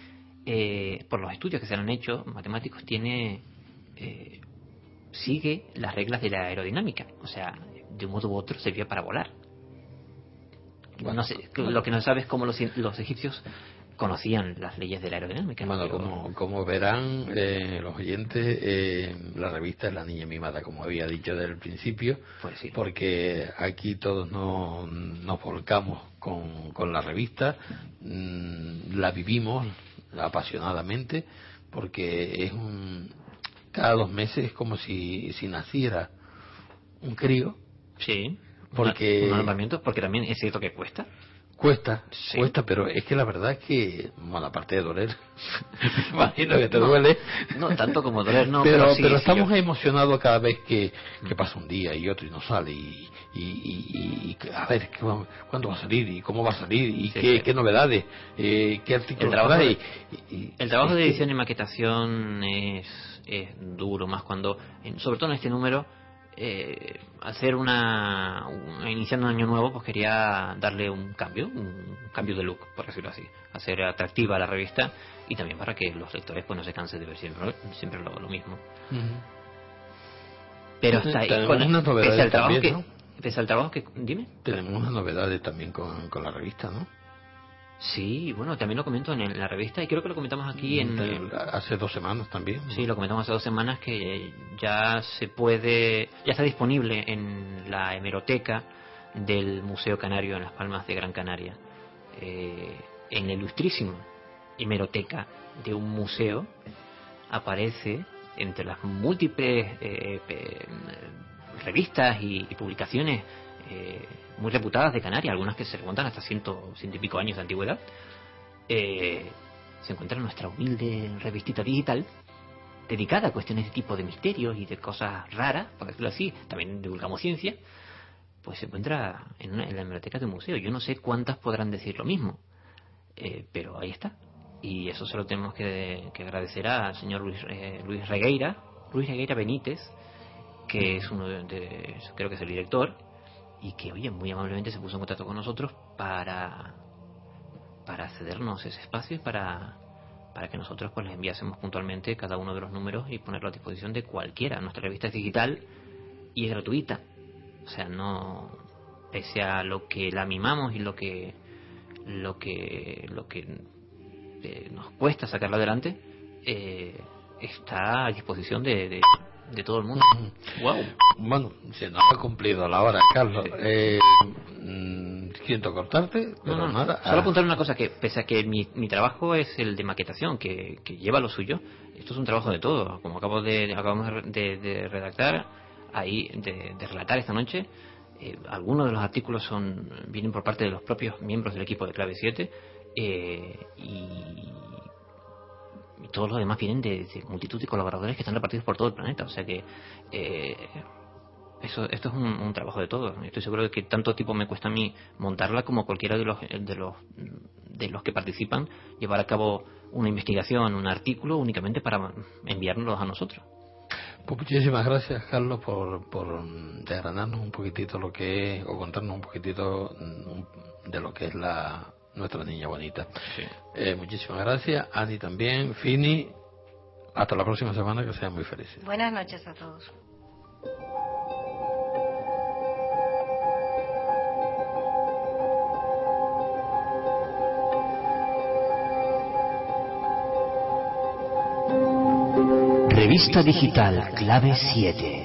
por los estudios que se han hecho, matemáticos, tiene sigue las reglas de la aerodinámica. O sea, de un modo u otro servía para volar. Bueno, lo que no sabes es cómo los, los egipcios conocían las leyes de la aerodinámica. Bueno, como, como verán eh, los oyentes, eh, la revista es La Niña Mimada, como había dicho desde el principio, pues porque aquí todos nos, nos volcamos con, con la revista, mm, la vivimos, apasionadamente porque es un cada dos meses es como si, si naciera un crío. Sí. Porque, un, porque también es cierto que cuesta. Cuesta, cuesta, pero es que la verdad es que, bueno, aparte de doler, imagino que te duele. No, tanto como doler, no. Pero, pero, estamos emocionados cada vez que, que, pasa un día y otro y no sale. Y, y, a ver, ¿cuándo va a salir? ¿Y cómo va a salir? ¿Y qué, qué, novedades? Eh, ¿Qué artículos el trabajo, trae? el trabajo de edición y maquetación es, es duro, más cuando, sobre todo en este número, eh, hacer una, iniciando un año nuevo pues quería darle un cambio un cambio de look por decirlo así. Hacer atractiva la revista y también para que los lectores pues no se cansen de ver siempre, siempre lo, lo mismo. Pero hasta ahí con, pese al trabajo que pese al trabajo que dime. Tenemos unas novedades también con, con la revista no Sí, bueno, también lo comento en la revista y creo que lo comentamos aquí en... Hace dos semanas también. Sí, lo comentamos hace dos semanas que ya se puede, ya está disponible en la hemeroteca del Museo Canario en Las Palmas de Gran Canaria. Eh, en la ilustrísima hemeroteca de un museo aparece entre las múltiples eh, eh, revistas y, y publicaciones eh, muy reputadas de Canarias, algunas que se remontan hasta ciento, ciento y pico años de antigüedad, eh, se encuentra nuestra humilde revistita digital dedicada a cuestiones de tipo de misterios y de cosas raras, por decirlo así, también divulgamos ciencia, pues se encuentra en, la biblioteca de un museo. Yo no sé cuántas podrán decir lo mismo, eh, pero ahí está. Y eso se lo tenemos que, agradecer al señor Luis, Luis Regueira, Luis Regueira Benítez, que es uno de, creo que es el director, y que, oye, muy amablemente se puso en contacto con nosotros para, para cedernos ese espacio para, para que nosotros pues les enviásemos puntualmente cada uno de los números y ponerlo a disposición de cualquiera. Nuestra revista es digital y es gratuita. O sea, no pese a lo que la mimamos y lo que lo que lo que eh, nos cuesta sacarla adelante eh, está a disposición de todo el mundo. Wow. Bueno, se nos ha cumplido la hora, Carlos. Eh, mm, siento cortarte, pero no, nada. Solo apuntar una cosa, que pese a que mi, mi trabajo es el de maquetación, que, que, lleva lo suyo, esto es un trabajo de todo. Como acabo de, acabamos de, de redactar, ahí, de, de, relatar esta noche, eh, algunos de los artículos son vienen por parte de los propios miembros del equipo de Clave 7 eh, y y todos los demás vienen de, multitud de colaboradores que están repartidos por todo el planeta. O sea que eh, eso, esto es un, trabajo de todos. Estoy seguro de que tanto tipo me cuesta a mí montarla como cualquiera de los, de los, de los que participan llevar a cabo una investigación, un artículo únicamente para enviárnoslos a nosotros. Pues muchísimas gracias, Carlos, por, por desgranarnos un poquitito lo que es, o contarnos un poquitito mm, de lo que es la, nuestra niña bonita. Eh, muchísimas gracias. Ani también. Fini. Hasta la próxima semana. Que sean muy felices. Buenas noches a todos. Revista Digital Clave 7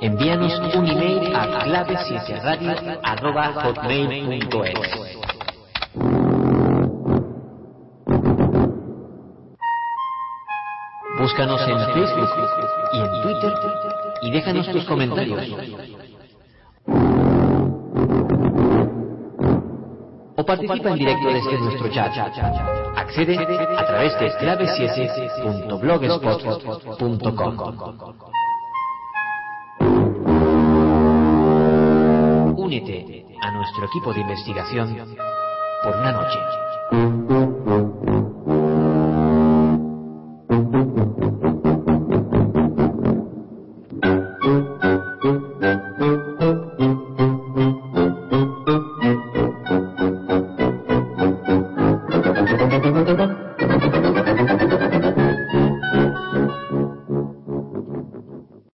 Envíanos un email a clave Búscanos en Facebook y en Twitter y déjanos tus comentarios. O participa en directo desde nuestro chat. Accede a través de clavesiese.blogspot.com. A nuestro equipo de investigación por una noche.